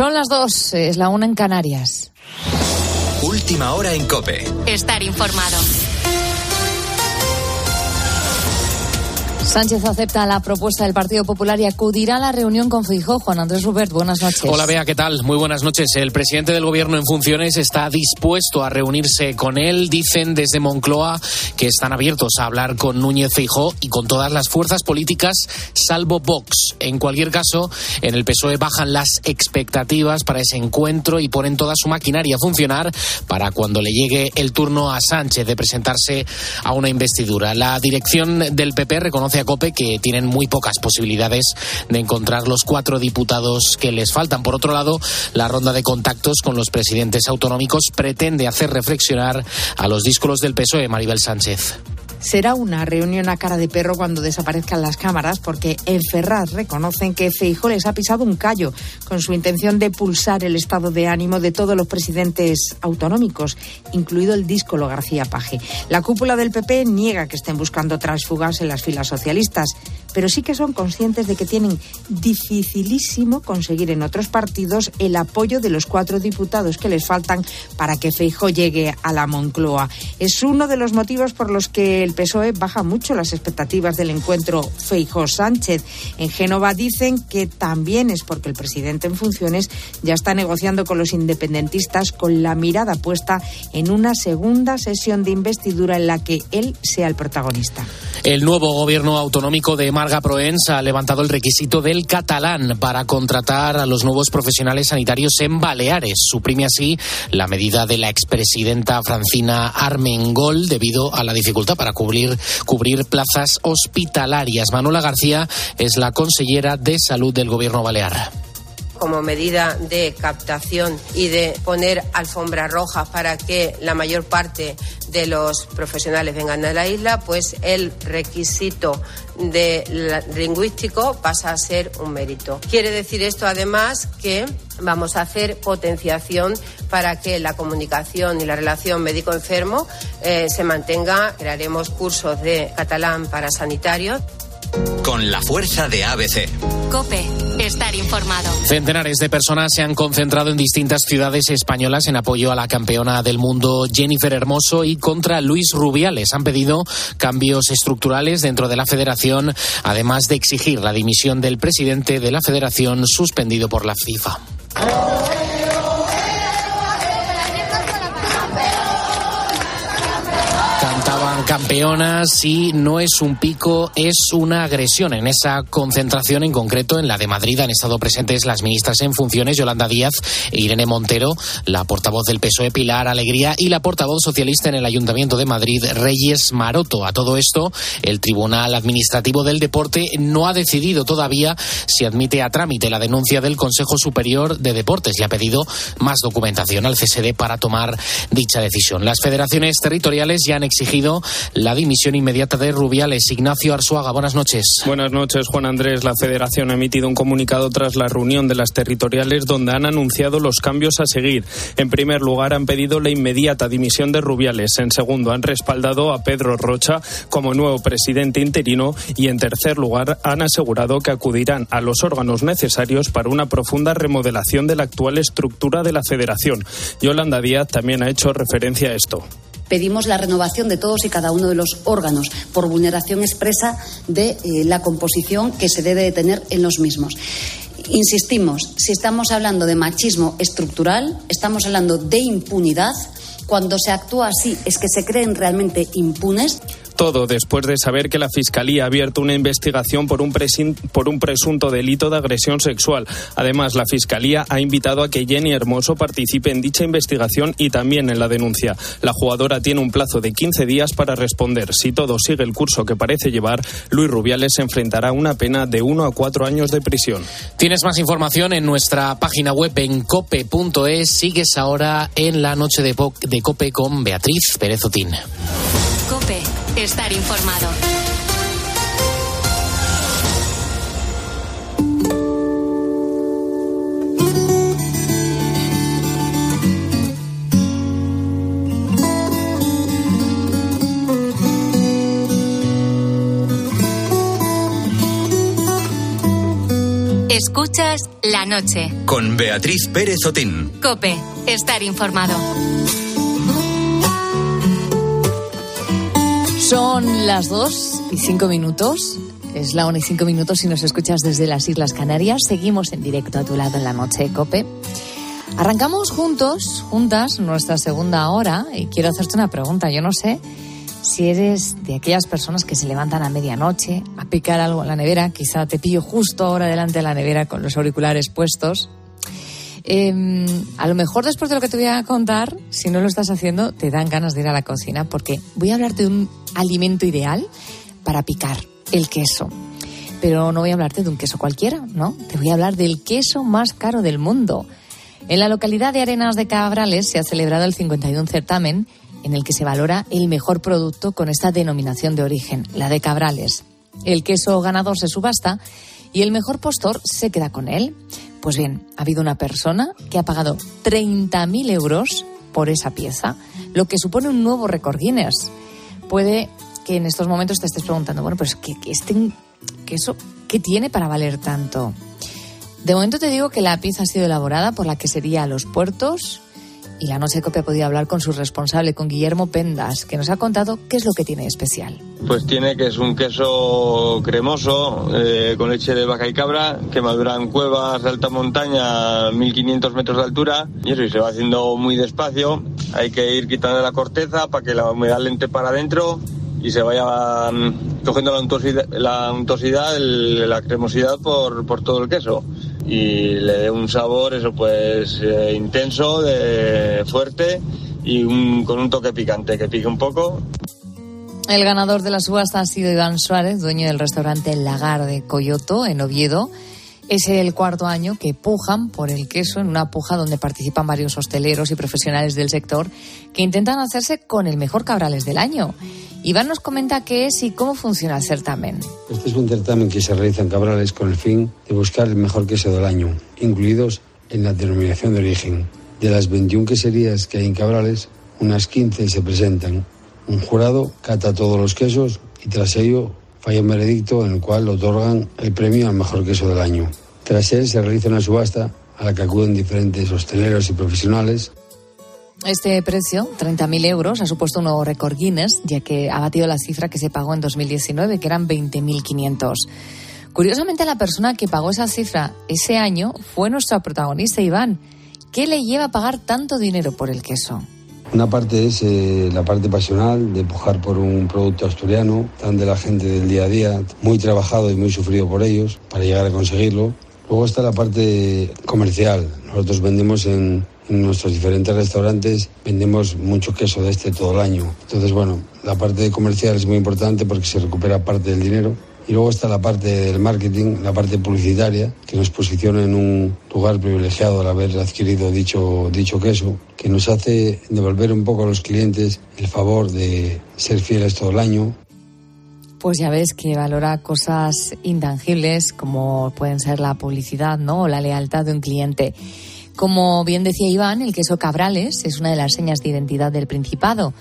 Son las dos, es la una en Canarias. Última hora en Cope. Estar informado. Sánchez acepta la propuesta del Partido Popular y acudirá a la reunión con Feijóo. Juan Andrés Rubert, buenas noches. Hola, Bea, ¿qué tal? Muy buenas noches. El presidente del Gobierno en funciones está dispuesto a reunirse con él. Dicen desde Moncloa que están abiertos a hablar con Núñez Feijóo y con todas las fuerzas políticas, salvo Vox. En cualquier caso, en el PSOE bajan las expectativas para ese encuentro y ponen toda su maquinaria a funcionar para cuando le llegue el turno a Sánchez de presentarse a una investidura. La dirección del PP reconoce COPE que tienen muy pocas posibilidades de encontrar los cuatro diputados que les faltan. Por otro lado, la ronda de contactos con los presidentes autonómicos pretende hacer reflexionar a los díscolos del PSOE, Maribel Sánchez. Será una reunión a cara de perro cuando desaparezcan las cámaras, porque en Ferraz reconocen que Feijóo les ha pisado un callo con su intención de pulsar el estado de ánimo de todos los presidentes autonómicos, incluido el díscolo García Paje. La cúpula del PP niega que estén buscando transfugas en las filas socialistas, pero sí que son conscientes de que tienen dificilísimo conseguir en otros partidos el apoyo de los cuatro diputados que les faltan para que Feijóo llegue a la Moncloa. Es uno de los motivos por los que el PSOE baja mucho las expectativas del encuentro Feijó-Sánchez. En Génova dicen que también es porque el presidente en funciones ya está negociando con los independentistas con la mirada puesta en una segunda sesión de investidura en la que él sea el protagonista. El nuevo gobierno autonómico de Marga Proens ha levantado el requisito del catalán para contratar a los nuevos profesionales sanitarios en Baleares. Suprime así la medida de la expresidenta Francina Armengol debido a la dificultad para cubrir, cubrir plazas hospitalarias. Manuela García es la consellera de salud del gobierno balear como medida de captación y de poner alfombra roja para que la mayor parte de los profesionales vengan a la isla, pues el requisito de lingüístico pasa a ser un mérito. Quiere decir esto además que vamos a hacer potenciación para que la comunicación y la relación médico-enfermo eh, se mantenga. Crearemos cursos de catalán para sanitarios con la fuerza de ABC. Cope, estar informado. Centenares de personas se han concentrado en distintas ciudades españolas en apoyo a la campeona del mundo Jennifer Hermoso y contra Luis Rubiales. Han pedido cambios estructurales dentro de la federación, además de exigir la dimisión del presidente de la federación suspendido por la FIFA. Campeonas y no es un pico, es una agresión. En esa concentración en concreto, en la de Madrid, han estado presentes las ministras en funciones, Yolanda Díaz e Irene Montero, la portavoz del PSOE, Pilar Alegría, y la portavoz socialista en el Ayuntamiento de Madrid, Reyes Maroto. A todo esto, el Tribunal Administrativo del Deporte no ha decidido todavía si admite a trámite la denuncia del Consejo Superior de Deportes y ha pedido más documentación al CSD para tomar dicha decisión. Las federaciones territoriales ya han exigido la dimisión inmediata de Rubiales. Ignacio Arzuaga, buenas noches. Buenas noches, Juan Andrés. La Federación ha emitido un comunicado tras la reunión de las territoriales donde han anunciado los cambios a seguir. En primer lugar, han pedido la inmediata dimisión de Rubiales. En segundo, han respaldado a Pedro Rocha como nuevo presidente interino. Y en tercer lugar, han asegurado que acudirán a los órganos necesarios para una profunda remodelación de la actual estructura de la Federación. Yolanda Díaz también ha hecho referencia a esto pedimos la renovación de todos y cada uno de los órganos por vulneración expresa de eh, la composición que se debe de tener en los mismos. Insistimos, si estamos hablando de machismo estructural, estamos hablando de impunidad. Cuando se actúa así es que se creen realmente impunes. Todo después de saber que la Fiscalía ha abierto una investigación por un, por un presunto delito de agresión sexual. Además, la Fiscalía ha invitado a que Jenny Hermoso participe en dicha investigación y también en la denuncia. La jugadora tiene un plazo de 15 días para responder. Si todo sigue el curso que parece llevar, Luis Rubiales se enfrentará a una pena de 1 a 4 años de prisión. Tienes más información en nuestra página web en cope.es. Sigues ahora en la noche de, de Cope con Beatriz Pérez Otín. Cope Estar informado. Escuchas la noche. Con Beatriz Pérez Otín. Cope, estar informado. Son las 2 y 5 minutos. Es la 1 y 5 minutos si nos escuchas desde las Islas Canarias. Seguimos en directo a tu lado en la noche, Cope. Arrancamos juntos, juntas, nuestra segunda hora y quiero hacerte una pregunta. Yo no sé si eres de aquellas personas que se levantan a medianoche a picar algo en la nevera, quizá te pillo justo ahora delante de la nevera con los auriculares puestos. Em, a lo mejor después de lo que te voy a contar, si no lo estás haciendo, te dan ganas de ir a la cocina porque voy a hablarte de un alimento ideal para picar, el queso. Pero no voy a hablarte de un queso cualquiera, ¿no? Te voy a hablar del queso más caro del mundo. En la localidad de Arenas de Cabrales se ha celebrado el 51 certamen en el que se valora el mejor producto con esta denominación de origen, la de Cabrales. El queso ganador se subasta y el mejor postor se queda con él. Pues bien, ha habido una persona que ha pagado 30.000 euros por esa pieza, lo que supone un nuevo récord Guinness. Puede que en estos momentos te estés preguntando, bueno, pues ¿qué, este queso, ¿qué tiene para valer tanto? De momento te digo que la pieza ha sido elaborada por la que sería Los Puertos y la noche copia ha hablar con su responsable, con Guillermo Pendas, que nos ha contado qué es lo que tiene especial. Pues tiene que es un queso cremoso eh, con leche de vaca y cabra que madura en cuevas de alta montaña a 1500 metros de altura y eso y se va haciendo muy despacio. Hay que ir quitando la corteza para que la humedad le entre para adentro y se vaya mm, cogiendo la untuosidad, la, la cremosidad por, por todo el queso y le dé un sabor, eso pues eh, intenso, de, fuerte y con un toque picante, que pique un poco. El ganador de la subasta ha sido Iván Suárez, dueño del restaurante Lagar de Coyoto, en Oviedo. Es el cuarto año que pujan por el queso en una puja donde participan varios hosteleros y profesionales del sector que intentan hacerse con el mejor cabrales del año. Iván nos comenta qué es y cómo funciona el certamen. Este es un certamen que se realiza en Cabrales con el fin de buscar el mejor queso del año, incluidos en la denominación de origen. De las 21 queserías que hay en Cabrales, unas 15 se presentan. Un jurado cata todos los quesos y tras ello falla un veredicto en el cual otorgan el premio al mejor queso del año. Tras él se realiza una subasta a la que acuden diferentes hosteleros y profesionales. Este precio, 30.000 euros, ha supuesto un nuevo récord Guinness, ya que ha batido la cifra que se pagó en 2019, que eran 20.500. Curiosamente, la persona que pagó esa cifra ese año fue nuestra protagonista, Iván. ¿Qué le lleva a pagar tanto dinero por el queso? Una parte es eh, la parte pasional de pujar por un producto asturiano, tan de la gente del día a día, muy trabajado y muy sufrido por ellos para llegar a conseguirlo. Luego está la parte comercial. Nosotros vendemos en, en nuestros diferentes restaurantes, vendemos mucho queso de este todo el año. Entonces, bueno, la parte comercial es muy importante porque se recupera parte del dinero y luego está la parte del marketing, la parte publicitaria, que nos posiciona en un lugar privilegiado al haber adquirido dicho, dicho queso, que nos hace devolver un poco a los clientes el favor de ser fieles todo el año. Pues ya ves que valora cosas intangibles como pueden ser la publicidad ¿no? o la lealtad de un cliente. Como bien decía Iván, el queso Cabrales es una de las señas de identidad del Principado.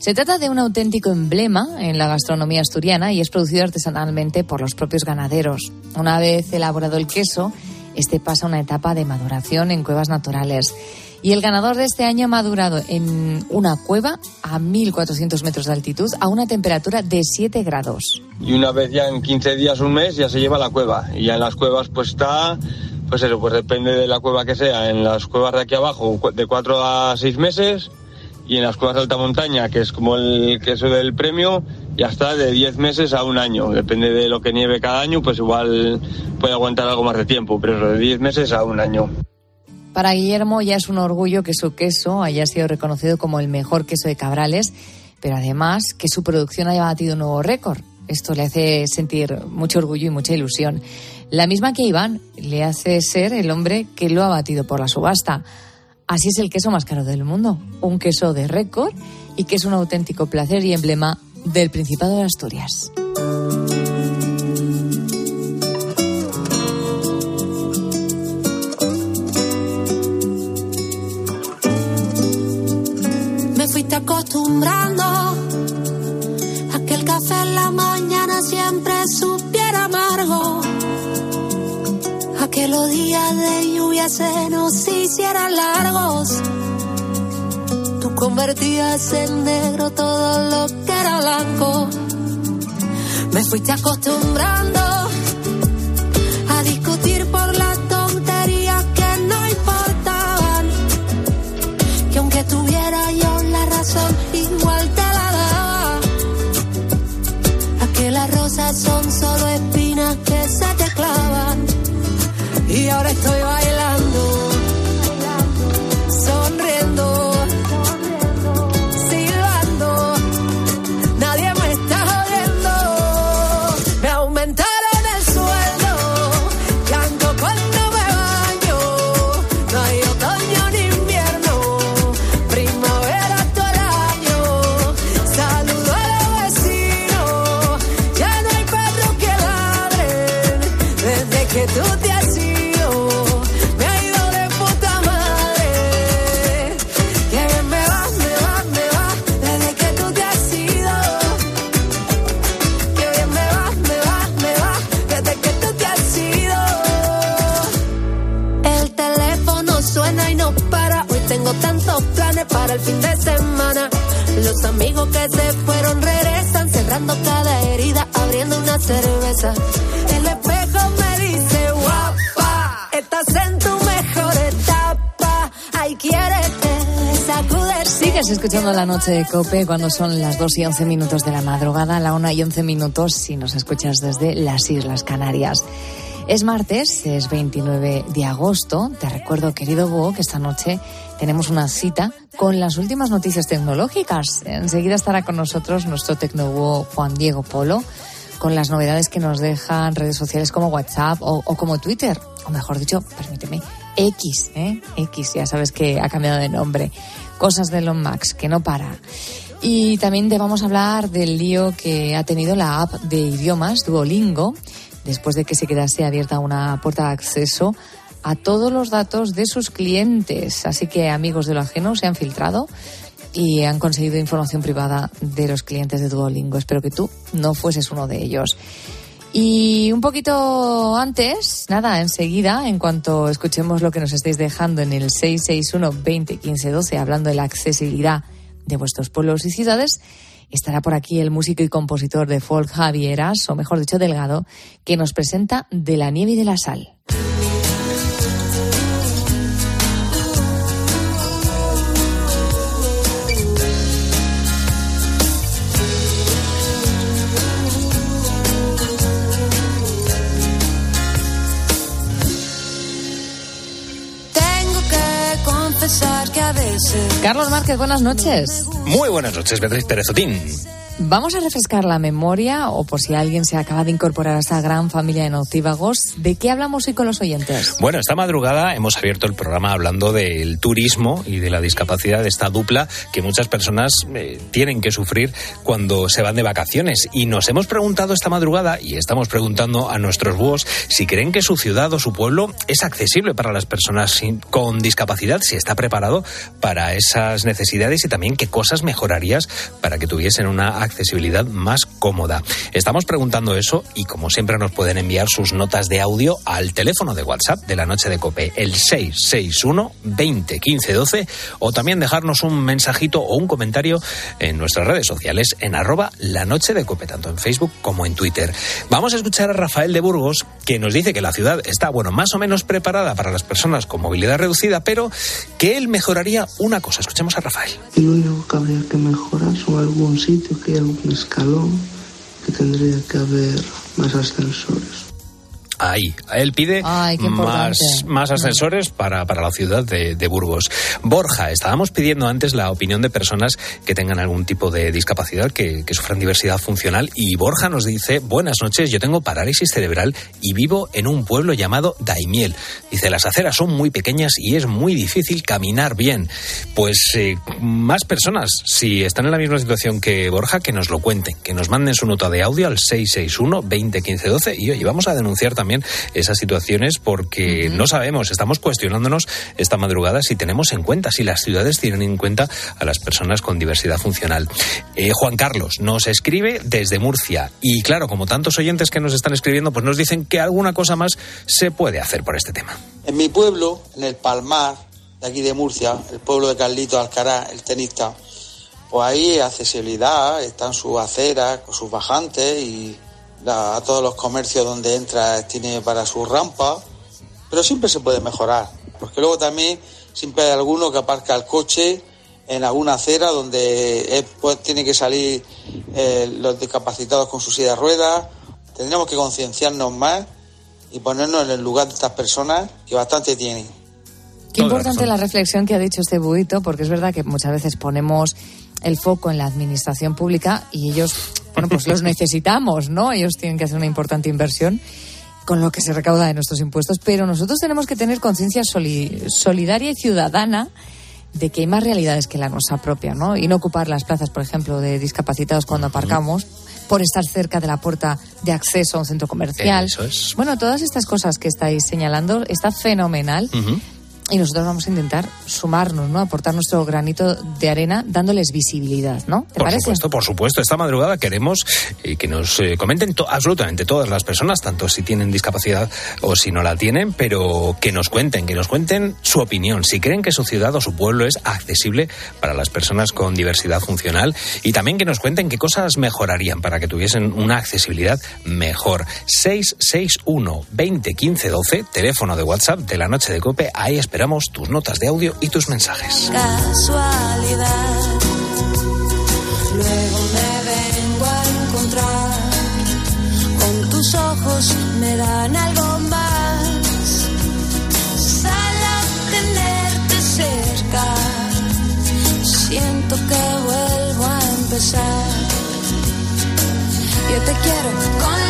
Se trata de un auténtico emblema en la gastronomía asturiana y es producido artesanalmente por los propios ganaderos. Una vez elaborado el queso, este pasa una etapa de maduración en cuevas naturales. Y el ganador de este año ha madurado en una cueva a 1.400 metros de altitud a una temperatura de 7 grados. Y una vez ya en 15 días, un mes, ya se lleva a la cueva. Y ya en las cuevas pues está, pues eso, pues depende de la cueva que sea. En las cuevas de aquí abajo de 4 a 6 meses y en las cuevas de alta montaña, que es como el queso del premio, ya está de 10 meses a un año. Depende de lo que nieve cada año, pues igual puede aguantar algo más de tiempo, pero de 10 meses a un año. Para Guillermo ya es un orgullo que su queso haya sido reconocido como el mejor queso de Cabrales, pero además que su producción haya batido un nuevo récord. Esto le hace sentir mucho orgullo y mucha ilusión. La misma que Iván le hace ser el hombre que lo ha batido por la subasta. Así es el queso más caro del mundo, un queso de récord y que es un auténtico placer y emblema del Principado de Asturias. Me fuiste acostumbrando a que el café en la mañana siempre supiera amargo que los días de lluvia se nos hicieran largos. Tú convertías en negro todo lo que era blanco. Me fuiste acostumbrando para el fin de semana. Los amigos que se fueron regresan, cerrando cada herida, abriendo una cerveza. El espejo me dice, guapa, estás en tu mejor etapa. Ay, quiérete, sacudir. Sigues escuchando la noche de Cope cuando son las 2 y 11 minutos de la madrugada, la 1 y 11 minutos si nos escuchas desde las Islas Canarias. Es martes, es 29 de agosto. Te recuerdo, querido Bo, que esta noche tenemos una cita con las últimas noticias tecnológicas. Enseguida estará con nosotros nuestro tecnobúho Juan Diego Polo con las novedades que nos dejan redes sociales como WhatsApp o, o como Twitter, o mejor dicho, permíteme, X, ¿eh? X, ya sabes que ha cambiado de nombre. Cosas de Elon Max, que no para. Y también te vamos a hablar del lío que ha tenido la app de idiomas Duolingo, después de que se quedase abierta una puerta de acceso a todos los datos de sus clientes. Así que amigos de lo ajeno se han filtrado y han conseguido información privada de los clientes de Duolingo. Espero que tú no fueses uno de ellos. Y un poquito antes, nada, enseguida, en cuanto escuchemos lo que nos estáis dejando en el 661 20 15 12, hablando de la accesibilidad de vuestros pueblos y ciudades, estará por aquí el músico y compositor de folk Javieras, o mejor dicho, Delgado, que nos presenta De la nieve y de la sal. Carlos Márquez, buenas noches. Muy buenas noches, Beatriz Pérez Otín. Vamos a refrescar la memoria, o por si alguien se acaba de incorporar a esta gran familia de nocívagos, ¿de qué hablamos hoy con los oyentes? Bueno, esta madrugada hemos abierto el programa hablando del turismo y de la discapacidad de esta dupla que muchas personas eh, tienen que sufrir cuando se van de vacaciones. Y nos hemos preguntado esta madrugada, y estamos preguntando a nuestros búhos, si creen que su ciudad o su pueblo es accesible para las personas con discapacidad, si está preparado para esas necesidades y también qué cosas mejorarías para que tuviesen una accesibilidad más cómoda. Estamos preguntando eso y como siempre nos pueden enviar sus notas de audio al teléfono de WhatsApp de la noche de Cope, el 661 20 15 12 o también dejarnos un mensajito o un comentario en nuestras redes sociales en arroba la noche de Cope, tanto en Facebook como en Twitter. Vamos a escuchar a Rafael de Burgos que nos dice que la ciudad está, bueno, más o menos preparada para las personas con movilidad reducida, pero que él mejoraría una cosa. Escuchemos a Rafael. Y lo único que habría que mejorar son algún sitio que hay algún escalón que tendría que haber más ascensores. Ahí, él pide Ay, más, más ascensores para, para la ciudad de, de Burgos. Borja, estábamos pidiendo antes la opinión de personas que tengan algún tipo de discapacidad, que, que sufran diversidad funcional. Y Borja nos dice, buenas noches, yo tengo parálisis cerebral y vivo en un pueblo llamado Daimiel. Dice, las aceras son muy pequeñas y es muy difícil caminar bien. Pues eh, más personas, si están en la misma situación que Borja, que nos lo cuenten, que nos manden su nota de audio al 661 20 15 12 y oye, vamos a denunciar también también esas situaciones porque no sabemos, estamos cuestionándonos esta madrugada si tenemos en cuenta, si las ciudades tienen en cuenta a las personas con diversidad funcional. Eh, Juan Carlos nos escribe desde Murcia y claro, como tantos oyentes que nos están escribiendo, pues nos dicen que alguna cosa más se puede hacer por este tema. En mi pueblo, en el Palmar, de aquí de Murcia, el pueblo de Carlito Alcaraz, el tenista, pues ahí hay accesibilidad, están sus aceras, con sus bajantes y a todos los comercios donde entra tiene para sus rampas, pero siempre se puede mejorar, porque luego también siempre hay alguno que aparca el coche en alguna acera donde pues, tiene que salir eh, los discapacitados con su silla de ruedas. Tendríamos que concienciarnos más y ponernos en el lugar de estas personas que bastante tienen. Qué importante la reflexión que ha dicho este buito, porque es verdad que muchas veces ponemos el foco en la administración pública y ellos, bueno, pues los necesitamos, ¿no? Ellos tienen que hacer una importante inversión con lo que se recauda de nuestros impuestos, pero nosotros tenemos que tener conciencia solidaria y ciudadana de que hay más realidades que la nuestra propia, ¿no? Y no ocupar las plazas, por ejemplo, de discapacitados cuando aparcamos por estar cerca de la puerta de acceso a un centro comercial. Eso es. Bueno, todas estas cosas que estáis señalando está fenomenal y nosotros vamos a intentar sumarnos, ¿no? Aportar nuestro granito de arena dándoles visibilidad, ¿no? ¿Te por supuesto, por supuesto. Esta madrugada queremos eh, que nos eh, comenten absolutamente todas las personas, tanto si tienen discapacidad o si no la tienen, pero que nos cuenten, que nos cuenten su opinión, si creen que su ciudad o su pueblo es accesible para las personas con diversidad funcional y también que nos cuenten qué cosas mejorarían para que tuviesen una accesibilidad mejor. 661 20 15 12, teléfono de WhatsApp de la noche de Cope, ahí esperamos Esperamos tus notas de audio y tus mensajes. Casualidad. Luego me vengo a encontrar. Con tus ojos me dan algo más. Sal a tenerte cerca. Siento que vuelvo a empezar. Yo te quiero con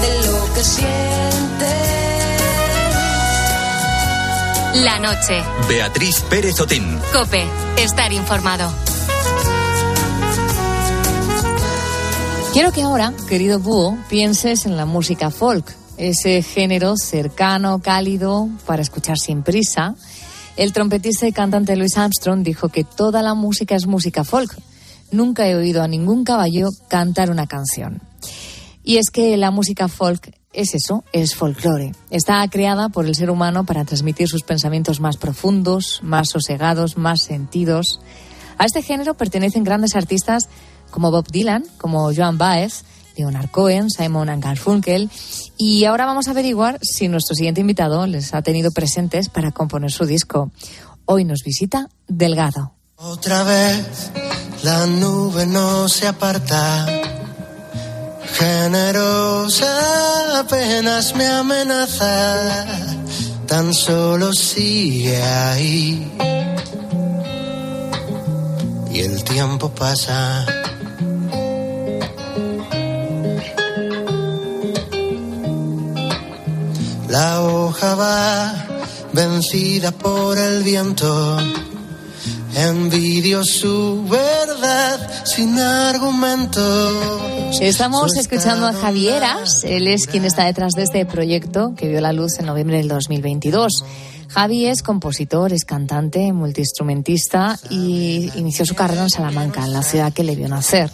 de lo que sientes. La noche. Beatriz Pérez Otín. Cope, estar informado. Quiero que ahora, querido Búho, pienses en la música folk, ese género cercano, cálido, para escuchar sin prisa. El trompetista y cantante Louis Armstrong dijo que toda la música es música folk. Nunca he oído a ningún caballo cantar una canción. Y es que la música folk es eso, es folclore. Está creada por el ser humano para transmitir sus pensamientos más profundos, más sosegados, más sentidos. A este género pertenecen grandes artistas como Bob Dylan, como Joan Baez, Leonard Cohen, Simon Garfunkel. Y ahora vamos a averiguar si nuestro siguiente invitado les ha tenido presentes para componer su disco. Hoy nos visita Delgado. Otra vez la nube no se aparta Generosa apenas me amenaza, tan solo sigue ahí. Y el tiempo pasa. La hoja va vencida por el viento Envidio su verdad sin argumentos. Estamos escuchando a Javieras, él es quien está detrás de este proyecto que vio la luz en noviembre del 2022. Javi es compositor, es cantante, multiinstrumentista y inició su carrera en Salamanca, en la ciudad que le vio nacer.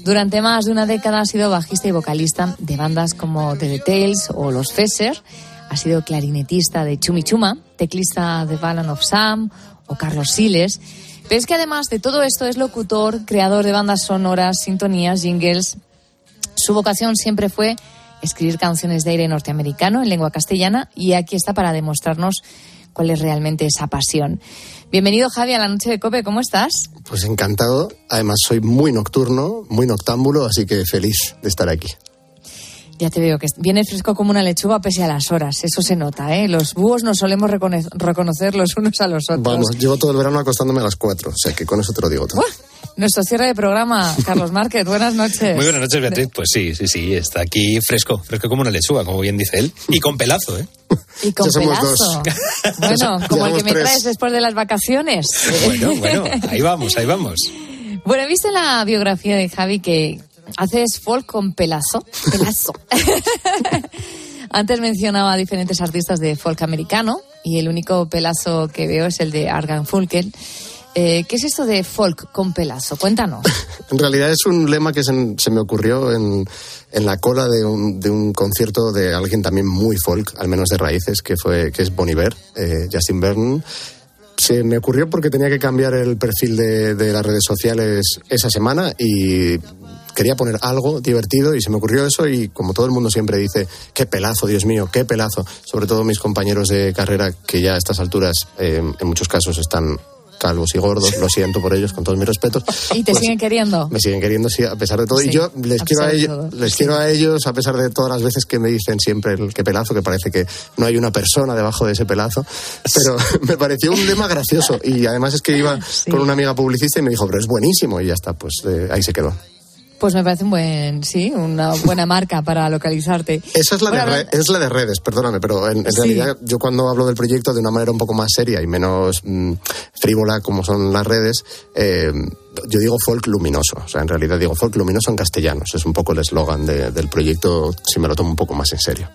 Durante más de una década ha sido bajista y vocalista de bandas como The Details o Los Fesser. Ha sido clarinetista de Chumichuma, teclista de Ballon of Sam o Carlos Siles. Pero es que además de todo esto es locutor, creador de bandas sonoras, sintonías, jingles. Su vocación siempre fue escribir canciones de aire norteamericano en lengua castellana y aquí está para demostrarnos cuál es realmente esa pasión. Bienvenido Javi a la noche de Cope, ¿cómo estás? Pues encantado, además soy muy nocturno, muy noctámbulo, así que feliz de estar aquí. Ya te veo que viene fresco como una lechuga pese a las horas. Eso se nota, ¿eh? Los búhos nos solemos recono- reconocer los unos a los otros. Vamos, llevo todo el verano acostándome a las 4, o sea que con eso te lo digo todo. Nuestro cierre de programa, Carlos Márquez. Buenas noches. Muy buenas noches, Beatriz. Pues sí, sí, sí, está aquí fresco, fresco como una lechuga, como bien dice él. Y con pelazo, ¿eh? Y con Ya somos pelazo. dos. Bueno, Ya como el que me tres. traes después de las vacaciones. Bueno, bueno, ahí vamos, ahí vamos. Bueno, he visto la biografía de Javi que haces folk con pelazo. Pelazo. Antes mencionaba a diferentes artistas de folk americano y el único pelazo que veo es el de Argan Fulken. Eh, ¿Qué es esto de folk con pelazo? Cuéntanos. En realidad es un lema que se, se me ocurrió en, en la cola de un, de un concierto de alguien también muy folk, al menos de raíces, que, fue, que es Bon Iver, eh, Justin Vernon. Se me ocurrió porque tenía que cambiar el perfil de, de las redes sociales esa semana y quería poner algo divertido y se me ocurrió eso y como todo el mundo siempre dice, qué pelazo, Dios mío, qué pelazo. Sobre todo mis compañeros de carrera que ya a estas alturas eh, en muchos casos están calvos y gordos, lo siento por ellos, con todos mis respetos. ¿Y te Pues, siguen queriendo? me siguen queriendo, sí, a pesar de todo. Sí, y yo les quiero a ellos, les sí. quiero a ellos, a pesar de todas las veces que me dicen siempre el que pelazo, que parece que no hay una persona debajo de ese pelazo. Pero me pareció un lema gracioso. Y además es que iba con una amiga publicista y me dijo, pero es buenísimo. Y ya está, pues eh, ahí se quedó. Pues me parece un buen, sí, una buena marca para localizarte. Esa es la, Bueno, de, re- es la de redes, perdóname, pero en, en Sí. realidad yo cuando hablo del proyecto de una manera un poco más seria y menos mm, frívola como son las redes, eh, yo digo folk luminoso. O sea, en realidad digo folk luminoso en castellano. Ese es un poco el eslogan de- del proyecto si me lo tomo un poco más en serio.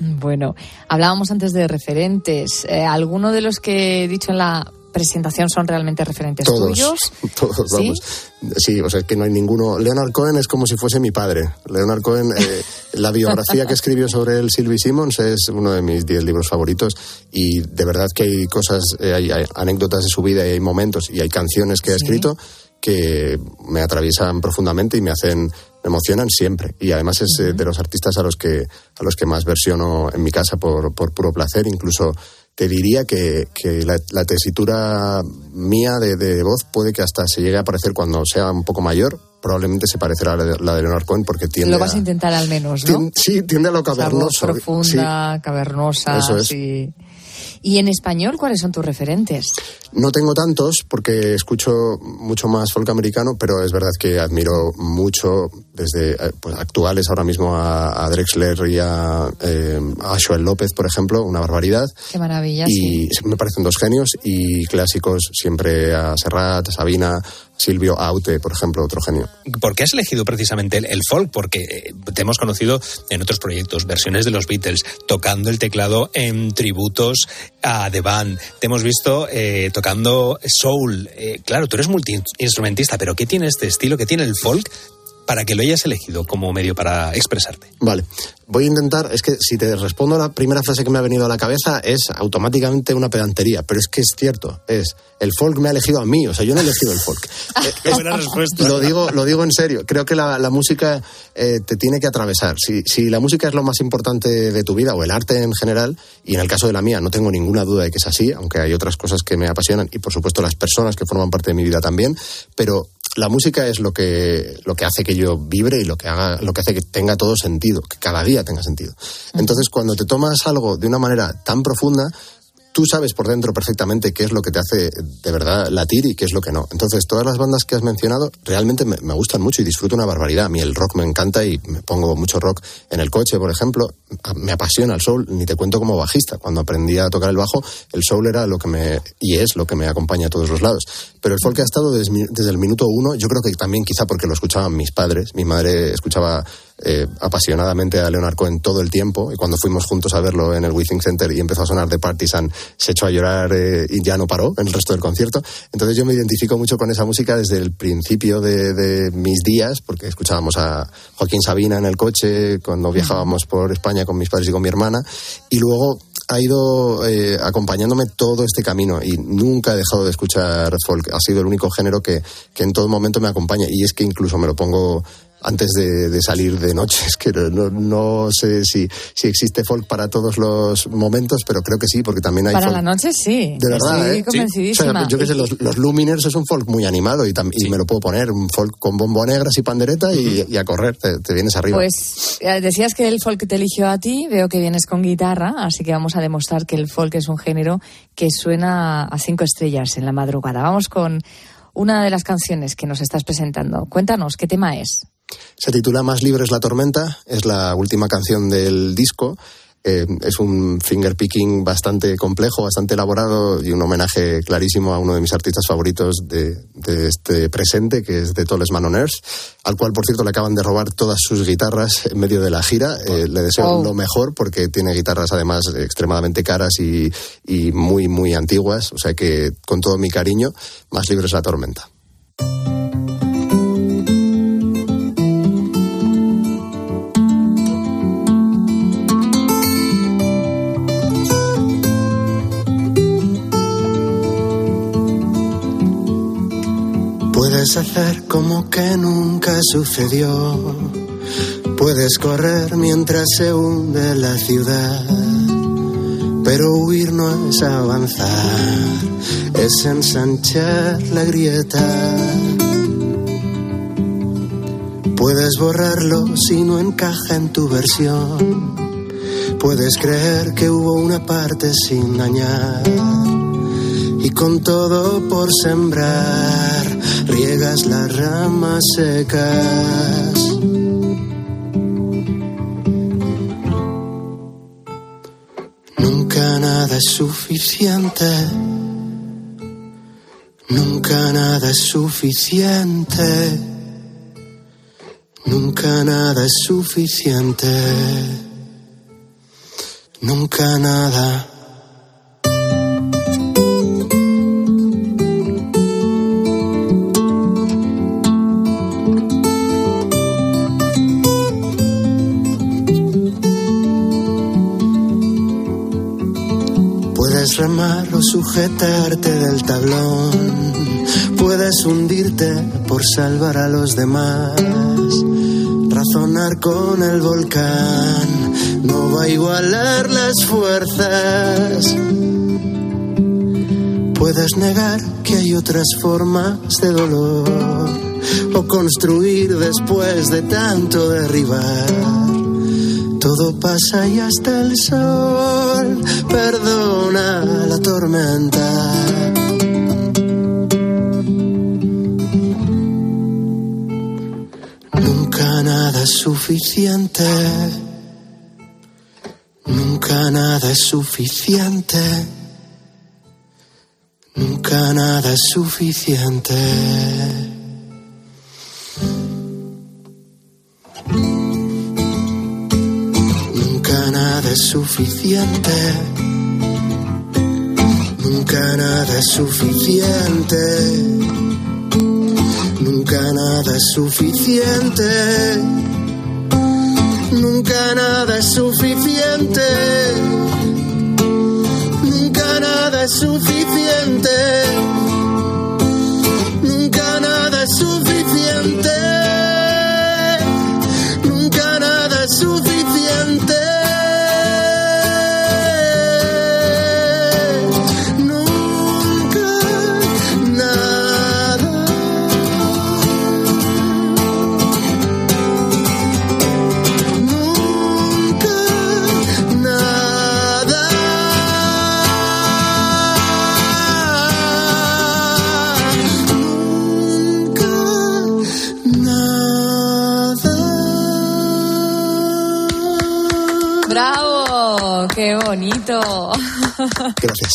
Bueno, hablábamos antes de referentes. Eh, ¿Alguno de los que he dicho en la presentación son realmente referentes Todos, tuyos? todos, ¿Sí? vamos. Sí, o sea, es que no hay ninguno. Leonard Cohen es como si fuese mi padre. Leonard Cohen, eh, la biografía que escribió sobre él, Sylvie Simmons, es uno de mis diez libros favoritos. Y de verdad que hay cosas, eh, hay, hay anécdotas de su vida y hay momentos y hay canciones que ha Sí. escrito que me atraviesan profundamente y me hacen, me emocionan siempre. Y además es eh, de los artistas a los que, a los que más versiono en mi casa por, por puro placer. Incluso te diría que, que la, la tesitura mía de, de voz puede que hasta se llegue a parecer cuando sea un poco mayor. Probablemente se parecerá a la de, la de Leonard Cohen porque tiende Lo vas a a, intentar al menos, ¿no? sí, tiende a lo Esa voz cavernoso. profunda, cavernosa, Eso es. sí. Y en español, ¿cuáles son tus referentes? No tengo tantos porque escucho mucho más folk americano, pero es verdad que admiro mucho desde eh, pues, actuales ahora mismo a, a Drexler y a, eh, a Joel López, por ejemplo, una barbaridad. Qué maravilla, sí. Y me parecen dos genios y clásicos siempre a Serrat, a Sabina, Silvio Aute, por ejemplo, otro genio. ¿Por qué has elegido precisamente el, folk? Porque eh, te hemos conocido en otros proyectos, versiones de los Beatles, tocando el teclado en tributos a The Band. Te hemos visto eh, tocando soul. Eh, claro, tú eres multiinstrumentista, pero ¿qué tiene este estilo? ¿Qué tiene el folk para que lo hayas elegido como medio para expresarte? Vale, voy a intentar, es que si te respondo la primera frase que me ha venido a la cabeza es automáticamente una pedantería, pero es que es cierto, es el folk me ha elegido a mí, o sea, yo no he elegido el folk. Qué buena respuesta. Lo digo, lo digo en serio, creo que la, la música eh, te tiene que atravesar. Si, si la música es lo más importante de tu vida, o el arte en general, y en el caso de la mía no tengo ninguna duda de que es así, aunque hay otras cosas que me apasionan, y por supuesto las personas que forman parte de mi vida también, pero la música es lo que, lo que hace que yo vibre y lo que haga, lo que hace que tenga todo sentido, que cada día tenga sentido. Entonces, cuando te tomas algo de una manera tan profunda, tú sabes por dentro perfectamente qué es lo que te hace de verdad latir y qué es lo que no. Entonces, todas las bandas que has mencionado realmente me, gustan mucho y disfruto una barbaridad. A mí el rock me encanta y me pongo mucho rock en el coche, por ejemplo. Me apasiona el soul, ni te cuento como bajista. Cuando aprendí a tocar el bajo, el soul era lo que me, y es lo que me acompaña a todos los lados. Pero el folk ha estado desde el minuto uno, yo creo que también quizá porque lo escuchaban mis padres. Mi madre escuchaba eh, apasionadamente a Leonard Cohen todo el tiempo y cuando fuimos juntos a verlo en el Withing Center y empezó a sonar de Partisan se echó a llorar eh, y ya no paró en el resto del concierto entonces yo me identifico mucho con esa música desde el principio de, de mis días porque escuchábamos a Joaquín Sabina en el coche cuando viajábamos por España con mis padres y con mi hermana y luego ha ido eh, acompañándome todo este camino y nunca he dejado de escuchar folk. Ha sido el único género que, que en todo momento me acompaña y es que incluso me lo pongo antes de, salir de noche. Es que no, no sé si, si existe folk para todos los momentos, pero creo que sí, porque también hay Para folk- la noche sí. De verdad, Estoy ¿eh? convencidísima. O sea, yo qué sé, los, los Luminers es un folk muy animado y, tam- y me lo puedo poner, un folk con bomboneras y pandereta y, y a correr, te, te vienes arriba. Pues eh, decías que el folk te eligió a ti, veo que vienes con guitarra, así que vamos a demostrar que el folk es un género que suena a cinco estrellas en la madrugada. Vamos con una de las canciones que nos estás presentando. Cuéntanos, ¿qué tema es? Se titula Más libre es la tormenta, es la última canción del disco. Eh, es un finger picking bastante complejo, bastante elaborado y un homenaje clarísimo a uno de mis artistas favoritos de, de este presente, que es de Toles Manoners, al cual, por cierto, le acaban de robar todas sus guitarras en medio de la gira. Eh, le deseo Oh. lo mejor porque tiene guitarras además extremadamente caras y, y muy, muy antiguas. O sea que, con todo mi cariño, más libre es la tormenta. Puedes hacer como que nunca sucedió. Puedes correr mientras se hunde la ciudad. Pero huir no es avanzar, es ensanchar la grieta. Puedes borrarlo si no encaja en tu versión. Puedes creer que hubo una parte sin dañar y con todo por sembrar riegas las ramas secas. Nunca nada es suficiente. Nunca nada es suficiente. Nunca nada es suficiente. Nunca nada. Puedes remar o sujetarte del tablón. Puedes hundirte por salvar a los demás. Razonar con el volcán no va a igualar las fuerzas. Puedes negar que hay otras formas de dolor o construir después de tanto derribar. Todo pasa y hasta el sol perdona la tormenta. Nunca nada es suficiente. Nunca nada es suficiente. Nunca nada es suficiente. Suficiente. Nunca nada es suficiente. Nunca nada es suficiente. Nunca nada es suficiente. Nunca nada es suficiente. Gracias.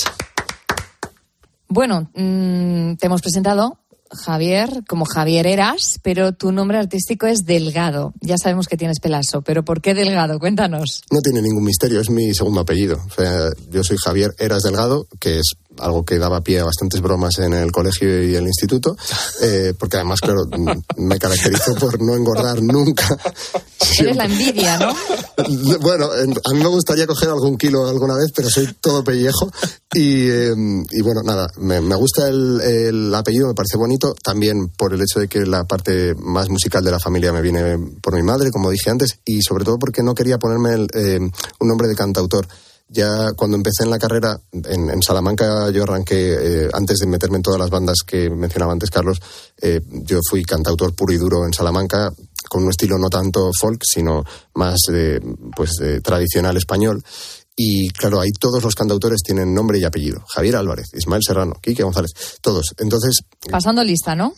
Bueno, mm, te hemos presentado, Javier, como Javier Eras, pero tu nombre artístico es Delgado. Ya sabemos que tienes pelazo, pero ¿por qué Delgado? Cuéntanos. No tiene ningún misterio, es mi segundo apellido. O sea, yo soy Javier Eras Delgado, que es algo que daba pie a bastantes bromas en el colegio y el instituto, eh, porque además, claro, me caracterizo por no engordar nunca. Eres la envidia, ¿no? Bueno, a mí me gustaría coger algún kilo alguna vez, pero soy todo pellejo. Y, eh, y bueno, nada, me, me gusta el, el, apellido, me parece bonito, también por el hecho de que la parte más musical de la familia me viene por mi madre, como dije antes, y sobre todo porque no quería ponerme el, eh, un nombre de cantautor ya cuando empecé en la carrera, en, Salamanca yo arranqué, eh, antes de meterme en todas las bandas que mencionaba antes Carlos, eh, yo fui cantautor puro y duro en Salamanca, con un estilo no tanto folk, sino más pues, de tradicional español. Y claro, ahí todos los cantautores tienen nombre y apellido. Javier Álvarez, Ismael Serrano, Quique González, todos. Entonces. Pasando lista, ¿no?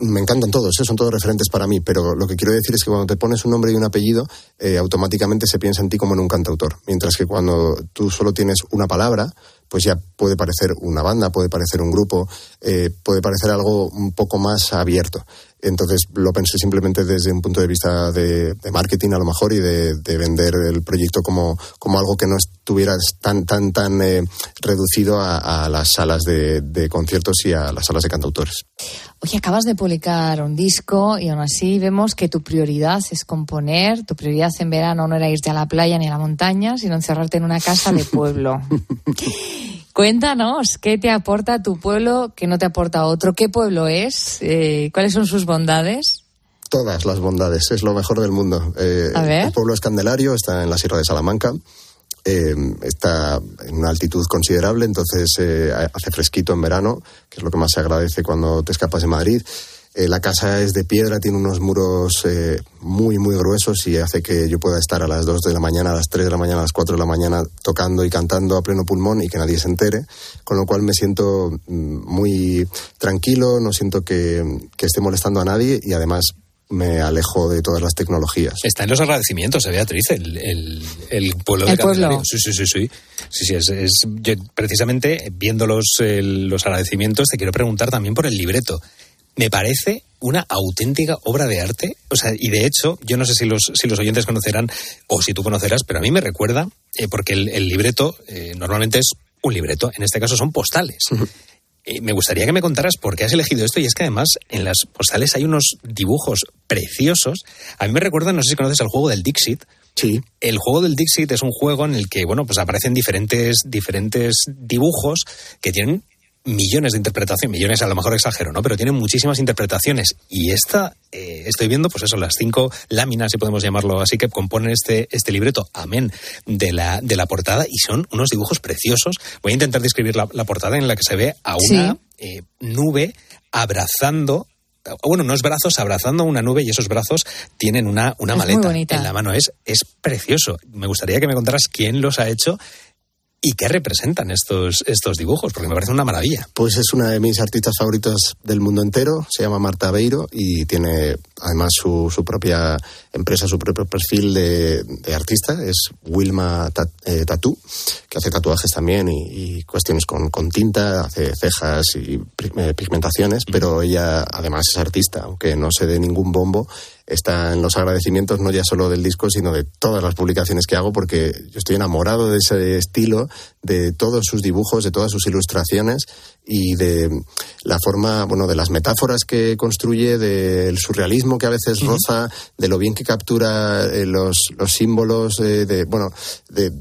me encantan todos, ¿eh? son todos referentes para mí, pero lo que quiero decir es que cuando te pones un nombre y un apellido, eh, automáticamente se piensa en ti como en un cantautor. Mientras que cuando tú solo tienes una palabra, pues ya puede parecer una banda, puede parecer un grupo, eh, puede parecer algo un poco más abierto. Entonces lo pensé simplemente desde un punto de vista de, de marketing a lo mejor y de, de, vender el proyecto como, como algo que no estuviera tan, tan, tan eh, reducido a, a, las salas de, de, conciertos y a las salas de cantautores. Oye, acabas de publicar un disco y aún así vemos que tu prioridad es componer, tu prioridad en verano no era irte a la playa ni a la montaña, sino encerrarte en una casa de pueblo. Cuéntanos, ¿qué te aporta tu pueblo que no te aporta otro? ¿Qué pueblo es? Eh, ¿Cuáles son sus bondades? Todas las bondades, es lo mejor del mundo. Eh, A ver. El pueblo es Candelario, está en la Sierra de Salamanca, eh, está en una altitud considerable, entonces eh, hace fresquito en verano, que es lo que más se agradece cuando te escapas de Madrid. Eh, la casa es de piedra, tiene unos muros eh, muy, muy gruesos y hace que yo pueda estar a las 2 de la mañana, a las 3 de la mañana, a las 4 de la mañana tocando y cantando a pleno pulmón y que nadie se entere, con lo cual me siento mm, muy tranquilo, no siento que, que esté molestando a nadie y además me alejo de todas las tecnologías. Está en los agradecimientos, ¿eh, Beatriz, el, el, el pueblo el de pueblo. Sí, sí, sí, sí. sí, sí es, es, yo, precisamente viendo los, el, los agradecimientos te quiero preguntar también por el libreto me parece una auténtica obra de arte. O sea, y de hecho, yo no sé si los, si los oyentes conocerán o si tú conocerás, pero a mí me recuerda, eh, porque el, el libreto eh, normalmente es un libreto, en este caso son postales. Eh, me gustaría que me contaras por qué has elegido esto, y es que además en las postales hay unos dibujos preciosos. A mí me recuerda, no sé si conoces el juego del Dixit. Sí. El juego del Dixit es un juego en el que, bueno, pues aparecen diferentes, diferentes dibujos que tienen millones de interpretaciones, millones a lo mejor exagero, ¿no? Pero tienen muchísimas interpretaciones. Y esta, eh, estoy viendo, pues eso, las cinco láminas, si podemos llamarlo así, que componen este, este libreto, amén, de la, de la portada, y son unos dibujos preciosos. Voy a intentar describir la, la portada en la que se ve a una sí. eh, nube abrazando bueno, unos brazos abrazando una nube y esos brazos tienen una, una es maleta en la mano. Es, es precioso. Me gustaría que me contaras quién los ha hecho ¿Y qué representan estos, estos dibujos? Porque me parece una maravilla. Pues es una de mis artistas favoritas del mundo entero. Se llama Marta Beiro y tiene además su, su propia empresa, su propio perfil de, de artista. Es Wilma Tat, eh, Tattoo, que hace tatuajes también y, y cuestiones con, con, tinta, hace cejas y eh, pigmentaciones, pero ella además es artista, aunque no se dé ningún bombo está en los agradecimientos no ya solo del disco, sino de todas las publicaciones que hago, porque yo estoy enamorado de ese estilo, de todos sus dibujos, de todas sus ilustraciones y de la forma, bueno, de las metáforas que construye, del surrealismo que a veces roza, de lo bien que captura eh, los, los símbolos, eh, de, bueno, de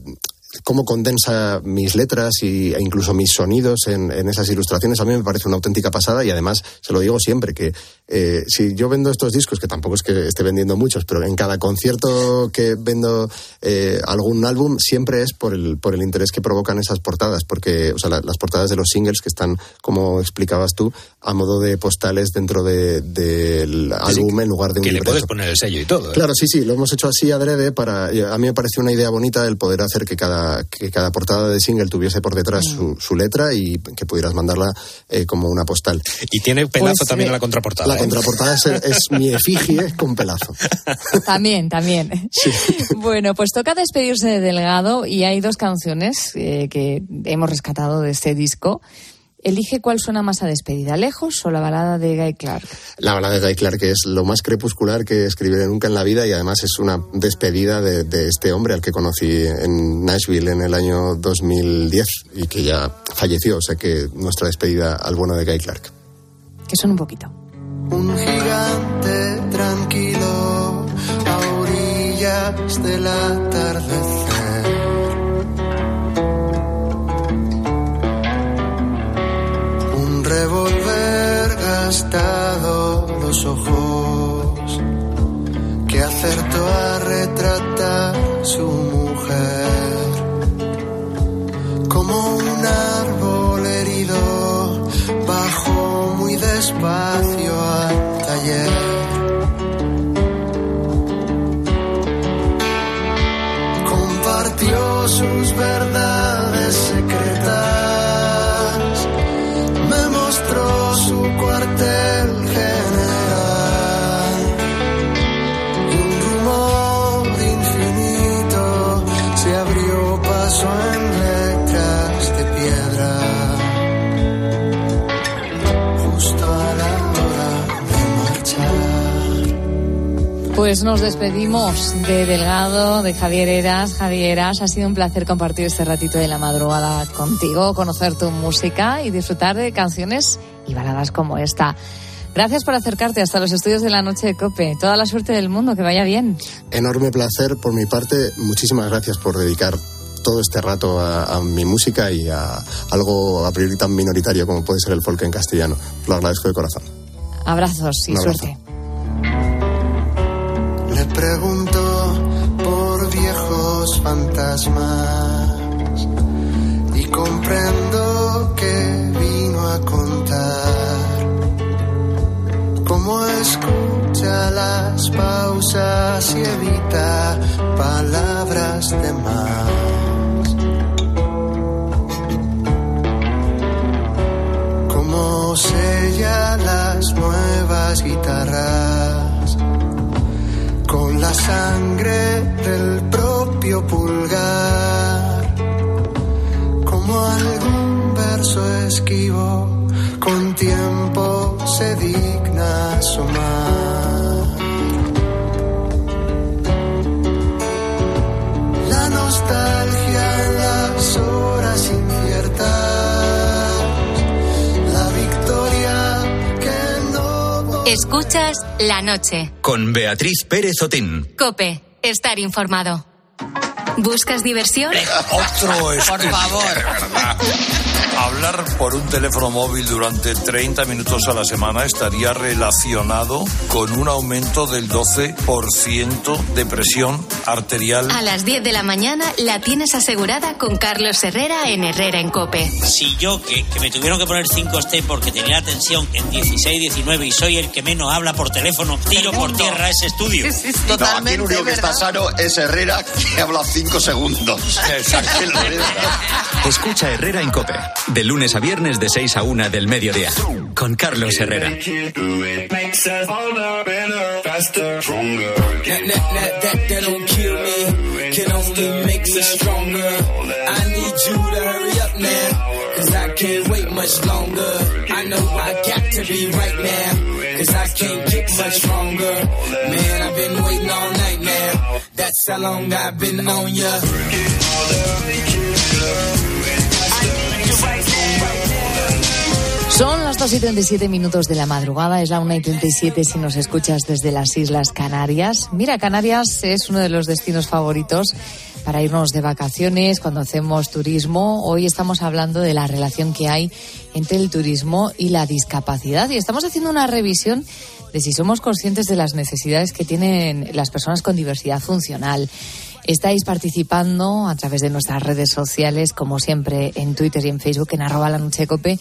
cómo condensa mis letras y, e incluso mis sonidos en, en, esas ilustraciones, a mí me parece una auténtica pasada y además se lo digo siempre, que eh, si yo vendo estos discos, que tampoco es que esté vendiendo muchos, pero en cada concierto que vendo eh, algún álbum, siempre es por el, por el interés que provocan esas portadas, porque o sea, la, las portadas de los singles que están, como explicabas tú, a modo de postales dentro del de, de álbum en lugar de un Que libreto. le puedes poner el sello y todo. ¿eh? Claro, sí, sí, lo hemos hecho así adrede para... A mí me pareció una idea bonita el poder hacer que cada, que cada portada de single tuviese por detrás mm. su, su, letra y que pudieras mandarla eh, como una postal. Y tiene pelazo pues, también en la contraportada. La ¿eh? Contraportada es, es mi efigie con pelazo. También, también. Sí. Bueno, pues toca despedirse de Delgado y hay dos canciones eh, que hemos rescatado de este disco. Elige cuál suena más a despedida, lejos o la balada de Guy Clark. La balada de Guy Clark es lo más crepuscular que escribiré nunca en la vida y además es una despedida de, de este hombre al que conocí en Nashville en el año 2010 y que ya falleció. O sea que nuestra despedida al bueno de Guy Clark. Que son un poquito. Un gigante tranquilo a orillas del atardecer. Un revólver gastado los ojos que acertó a retratar despacio al taller. Compartió sus verdades Pues nos despedimos de Delgado, de Javier Eras. Javier Eras, ha sido un placer compartir este ratito de la madrugada contigo, conocer tu música y disfrutar de canciones y baladas como esta. Gracias por acercarte hasta los estudios de la noche de Cope. Toda la suerte del mundo, que vaya bien. Enorme placer por mi parte. Muchísimas gracias por dedicar todo este rato a, a mi música y a algo a priori tan minoritario como puede ser el folk en castellano. Lo agradezco de corazón. Abrazos y Un abrazo. suerte. Pregunto por viejos fantasmas y comprendo que vino a contar cómo escucha las pausas y evita palabras de más. Sangre del propio pulgar, como algún verso esquivo, con tiempo se digna asomar. Escuchas la noche. Con Beatriz Pérez Otín. Cope, estar informado. ¿Buscas diversión? Otro es Por favor. Hablar por un teléfono móvil durante 30 minutos a la semana estaría relacionado con un aumento del 12% de presión arterial. A las 10 de la mañana la tienes asegurada con Carlos Herrera en Herrera en Cope. Si yo, que, que me tuvieron que poner 5 step porque tenía la tensión en 16, 19 y soy el que menos habla por teléfono, tiro por tierra ese estudio. No, aquí el único que está sano es Herrera, que habla cinco segundos. Escucha Herrera en Cope. De lunes a viernes de 6 a 1 del mediodía. Con Carlos Herrera. That's how long I've been on ya. Son las 2 y 37 minutos de la madrugada, es la 1 y 37 si nos escuchas desde las Islas Canarias. Mira, Canarias es uno de los destinos favoritos para irnos de vacaciones cuando hacemos turismo. Hoy estamos hablando de la relación que hay entre el turismo y la discapacidad y estamos haciendo una revisión de si somos conscientes de las necesidades que tienen las personas con diversidad funcional. Estáis participando a través de nuestras redes sociales, como siempre en Twitter y en Facebook, en arroba la noche cope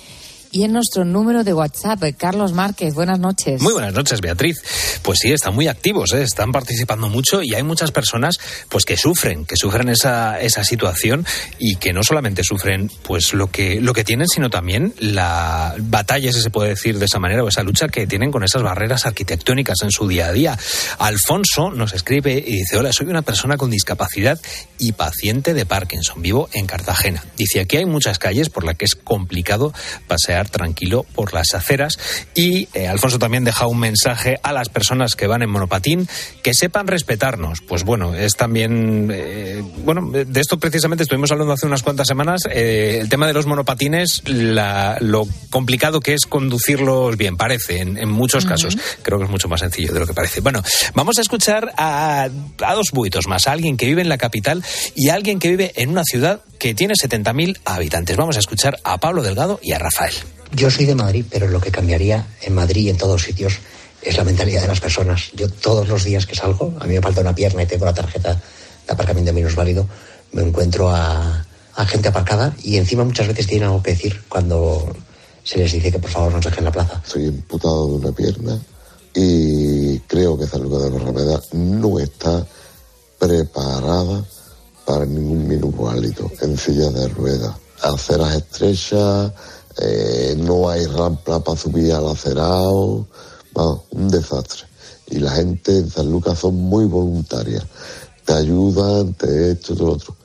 y en nuestro número de WhatsApp. Carlos Márquez, buenas noches. Muy buenas noches, Beatriz. Pues sí, están muy activos, ¿eh? están participando mucho y hay muchas personas pues que sufren, que sufren esa, esa situación y que no solamente sufren pues lo que, lo que tienen, sino también la batalla, si se puede decir de esa manera, o esa lucha que tienen con esas barreras arquitectónicas en su día a día. Alfonso nos escribe y dice, hola, soy una persona con discapacidad y paciente de Parkinson, vivo en Cartagena. Dice, aquí hay muchas calles por las que es complicado pasear tranquilo por las aceras y eh, Alfonso también deja un mensaje a las personas que van en monopatín que sepan respetarnos. Pues bueno, es también, eh, bueno, de esto precisamente estuvimos hablando hace unas cuantas semanas, eh, el tema de los monopatines, la, lo complicado que es conducirlos bien, parece, en, muchos casos. Creo que es mucho más sencillo de lo que parece. Bueno, vamos a escuchar a, a dos buitos más, a alguien que vive en la capital y a alguien que vive en una ciudad que tiene 70.000 habitantes. Vamos a escuchar a Pablo Delgado y a Rafael. Yo soy de Madrid, pero lo que cambiaría en Madrid y en todos sitios es la mentalidad de las personas. Yo todos los días que salgo, a mí me falta una pierna y tengo la tarjeta de aparcamiento menos válido, me encuentro a, gente aparcada y encima muchas veces tienen algo que decir cuando se les dice que por favor nos dejen la plaza. Soy imputado de una pierna y creo que San Lucas de la Rameda no está preparada para ningún minusválido en silla de ruedas. Aceras estrechas, eh, no hay rampa para subir al acerado, un desastre. Y la gente en San Lucas son muy voluntarias, te ayudan, te esto, todo lo otro.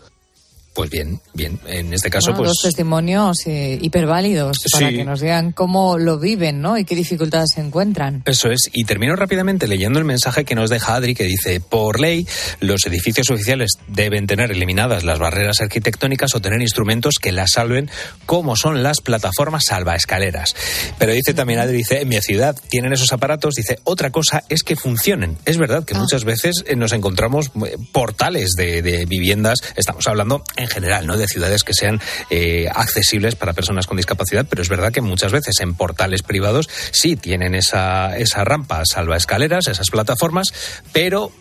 Pues bien, bien. En este caso, pues. Dos testimonios eh, hiperválidos para que nos digan cómo lo viven, ¿no? Y qué dificultades se encuentran. Eso es. Y termino rápidamente leyendo el mensaje que nos deja Adri, que dice: Por ley, los edificios oficiales deben tener eliminadas las barreras arquitectónicas o tener instrumentos que las salven, como son las plataformas salvaescaleras. Pero dice también Adri, dice: En mi ciudad tienen esos aparatos. Dice: Otra cosa es que funcionen. Es verdad que ah. muchas veces eh, nos encontramos eh, portales de, de viviendas. Estamos hablando en en general, ¿no? De ciudades que sean eh, accesibles para personas con discapacidad, pero es verdad que muchas veces en portales privados sí tienen esa, esa rampa salva escaleras, esas plataformas, pero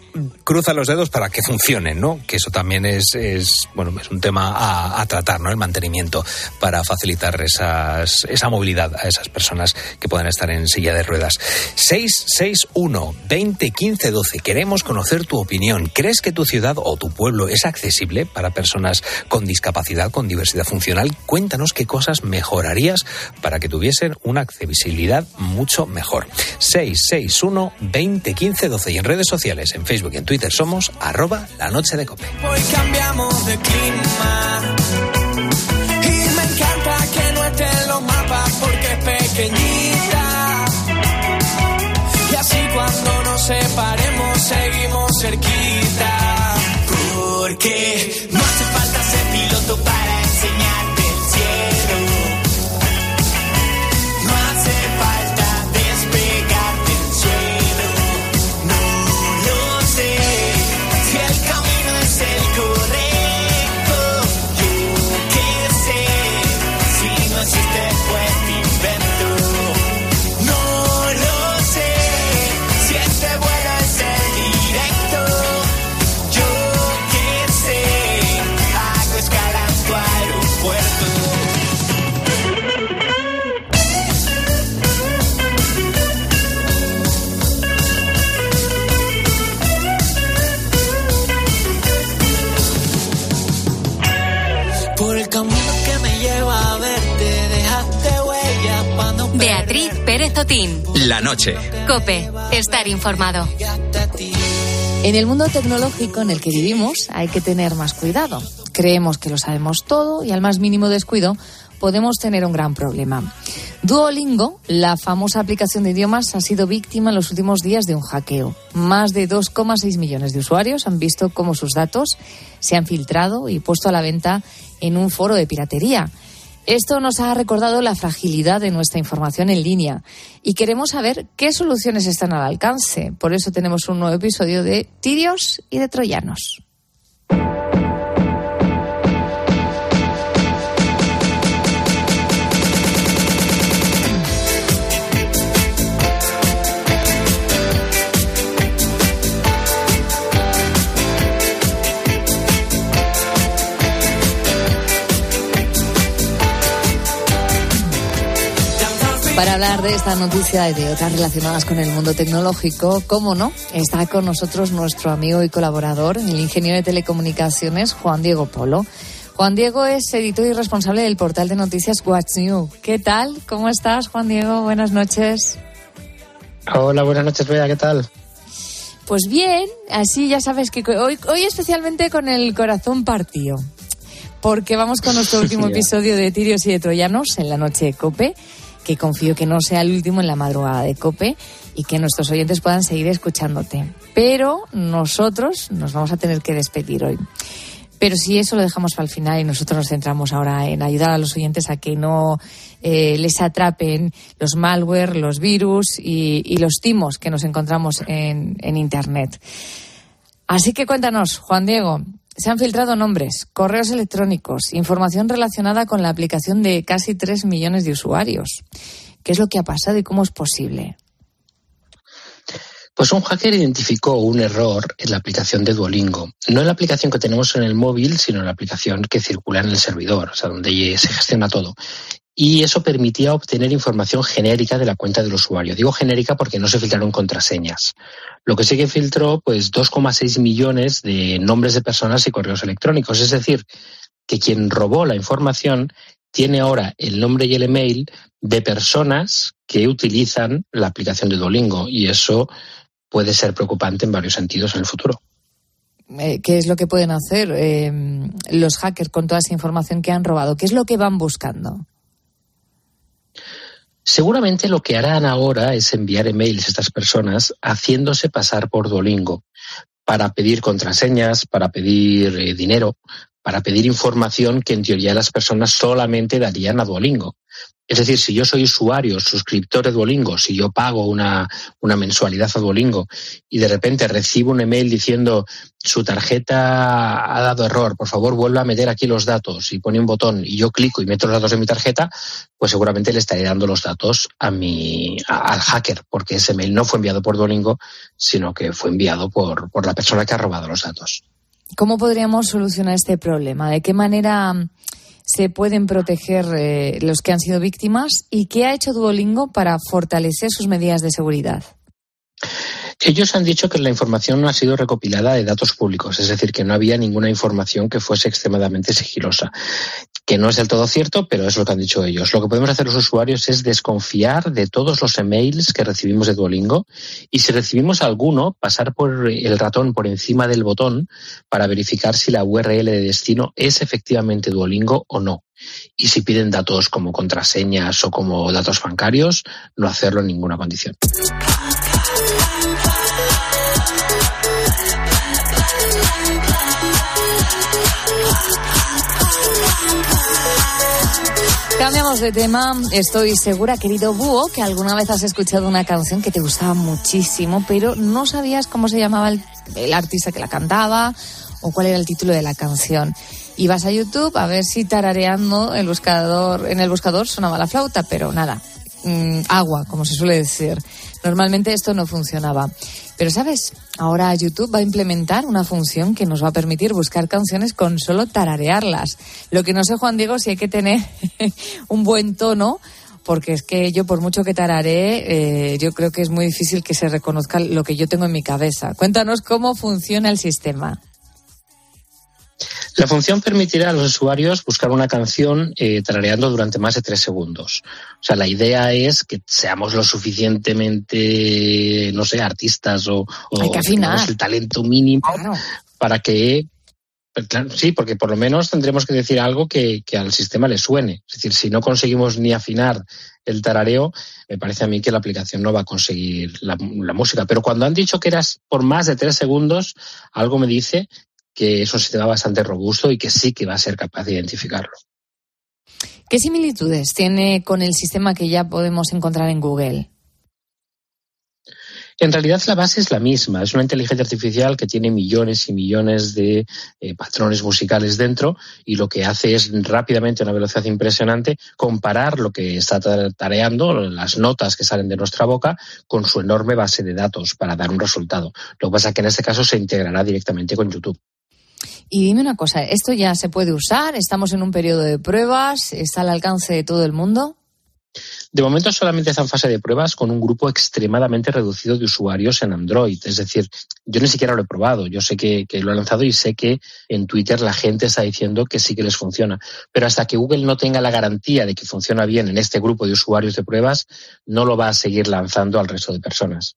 cruza los dedos para que funcionen, ¿no? Que eso también es, es bueno, es un tema a, tratar, ¿no? El mantenimiento para facilitar esas, esa movilidad a esas personas que puedan estar en silla de ruedas. 661 20 15 12. Queremos conocer tu opinión. ¿Crees que tu ciudad o tu pueblo es accesible para personas con discapacidad, con diversidad funcional? Cuéntanos qué cosas mejorarías para que tuviesen una accesibilidad mucho mejor. 661 20 15 12 y en redes sociales, en Facebook y en Twitter somos arroba la noche de cope. Hoy cambiamos de clima La noche. Cope, estar informado. En el mundo tecnológico en el que vivimos hay que tener más cuidado. Creemos que lo sabemos todo y al más mínimo descuido podemos tener un gran problema. Duolingo, la famosa aplicación de idiomas, ha sido víctima en los últimos días de un hackeo. Más de 2,6 millones de usuarios han visto cómo sus datos se han filtrado y puesto a la venta en un foro de piratería. Esto nos ha recordado la fragilidad de nuestra información en línea y queremos saber qué soluciones están al alcance. Por eso tenemos un nuevo episodio de Tirios y de Troyanos. Para hablar de esta noticia y de otras relacionadas con el mundo tecnológico, cómo no, está con nosotros nuestro amigo y colaborador, el ingeniero de telecomunicaciones Juan Diego Polo. Juan Diego es editor y responsable del portal de noticias What's New. ¿Qué tal? ¿Cómo estás, Juan Diego? Buenas noches. Hola, buenas noches, Bea. ¿Qué tal? Pues bien, así ya sabes que hoy, hoy especialmente con el corazón partido, porque vamos con nuestro último episodio de Tirios y de Troyanos en la noche de Cope que confío que no sea el último en la madrugada de Cope y que nuestros oyentes puedan seguir escuchándote. Pero nosotros nos vamos a tener que despedir hoy. Pero si eso lo dejamos para el final y nosotros nos centramos ahora en ayudar a los oyentes a que no eh, les atrapen los malware, los virus y, los timos que nos encontramos en, en Internet. Así que cuéntanos, Juan Diego, se han filtrado nombres, correos electrónicos, información relacionada con la aplicación de casi 3 millones de usuarios. ¿Qué es lo que ha pasado y cómo es posible? Pues un hacker identificó un error en la aplicación de Duolingo. No en la aplicación que tenemos en el móvil, sino en la aplicación que circula en el servidor, o sea, donde se gestiona todo y eso permitía obtener información genérica de la cuenta del usuario. Digo genérica porque no se filtraron contraseñas. Lo que sí que filtró, pues 2,6 millones de nombres de personas y correos electrónicos. Es decir, que quien robó la información tiene ahora el nombre y el email de personas que utilizan la aplicación de Duolingo y eso puede ser preocupante en varios sentidos en el futuro. Eh, ¿Qué es lo que pueden hacer eh, los hackers con toda esa información que han robado? ¿Qué es lo que van buscando? Seguramente lo que harán ahora es enviar emails a estas personas haciéndose pasar por Duolingo para pedir contraseñas, para pedir eh, dinero, para pedir información que en teoría las personas solamente darían a Duolingo. Es decir, si yo soy usuario, suscriptor de Duolingo, si yo pago una, una, mensualidad a Duolingo y de repente recibo un email diciendo su tarjeta ha dado error, por favor vuelva a meter aquí los datos y pone un botón y yo clico y meto los datos de mi tarjeta, pues seguramente le estaré dando los datos a mi, al hacker, porque ese mail no fue enviado por Duolingo, sino que fue enviado por, por la persona que ha robado los datos. ¿Cómo podríamos solucionar este problema? ¿De qué manera se pueden proteger eh, los que han sido víctimas y qué ha hecho Duolingo para fortalecer sus medidas de seguridad. Ellos han dicho que la información no ha sido recopilada de datos públicos, es decir, que no había ninguna información que fuese extremadamente sigilosa, que no es del todo cierto, pero es lo que han dicho ellos. Lo que podemos hacer los usuarios es desconfiar de todos los emails que recibimos de Duolingo y si recibimos alguno, pasar por el ratón por encima del botón para verificar si la URL de destino es efectivamente Duolingo o no. Y si piden datos como contraseñas o como datos bancarios, no hacerlo en ninguna condición. Cambiamos de tema. Estoy segura, querido Búho, que alguna vez has escuchado una canción que te gustaba muchísimo, pero no sabías cómo se llamaba el, artista que la cantaba o cuál era el título de la canción. Y vas a YouTube a ver si tarareando el buscador, en el buscador sonaba la flauta, pero nada, mm, agua, como se suele decir. Normalmente esto no funcionaba. Pero sabes, ahora YouTube va a implementar una función que nos va a permitir buscar canciones con solo tararearlas. Lo que no sé, Juan Diego, si hay que tener un buen tono, porque es que yo por mucho que tararé, eh, yo creo que es muy difícil que se reconozca lo que yo tengo en mi cabeza. Cuéntanos cómo funciona el sistema. La función permitirá a los usuarios buscar una canción eh, tarareando durante más de tres segundos. O sea, la idea es que seamos lo suficientemente, no sé, artistas o, o el talento mínimo para que pues Sí, porque por lo menos tendremos que decir algo que, al sistema le suene. Es decir, si no conseguimos ni afinar el tarareo, me parece a mí que la aplicación no va a conseguir la, la, música. Pero cuando han dicho que eras por más de tres segundos, algo me dice que es un sistema bastante robusto y que sí que va a ser capaz de identificarlo. ¿Qué similitudes tiene con el sistema que ya podemos encontrar en Google? En realidad la base es la misma, es una inteligencia artificial que tiene millones y millones de eh, patrones musicales dentro y lo que hace es rápidamente, a una velocidad impresionante, comparar lo que está tareando, las notas que salen de nuestra boca, con su enorme base de datos para dar un resultado. Lo que pasa es que en este caso se integrará directamente con YouTube. Y dime una cosa, ¿esto ya se puede usar? ¿Estamos en un periodo de pruebas? ¿Está al alcance de todo el mundo? De momento solamente está en fase de pruebas con un grupo extremadamente reducido de usuarios en Android. Es decir, yo ni siquiera lo he probado. Yo sé que, que, lo ha lanzado y sé que en Twitter la gente está diciendo que sí que les funciona. Pero hasta que Google no tenga la garantía de que funciona bien en este grupo de usuarios de pruebas, no lo va a seguir lanzando al resto de personas.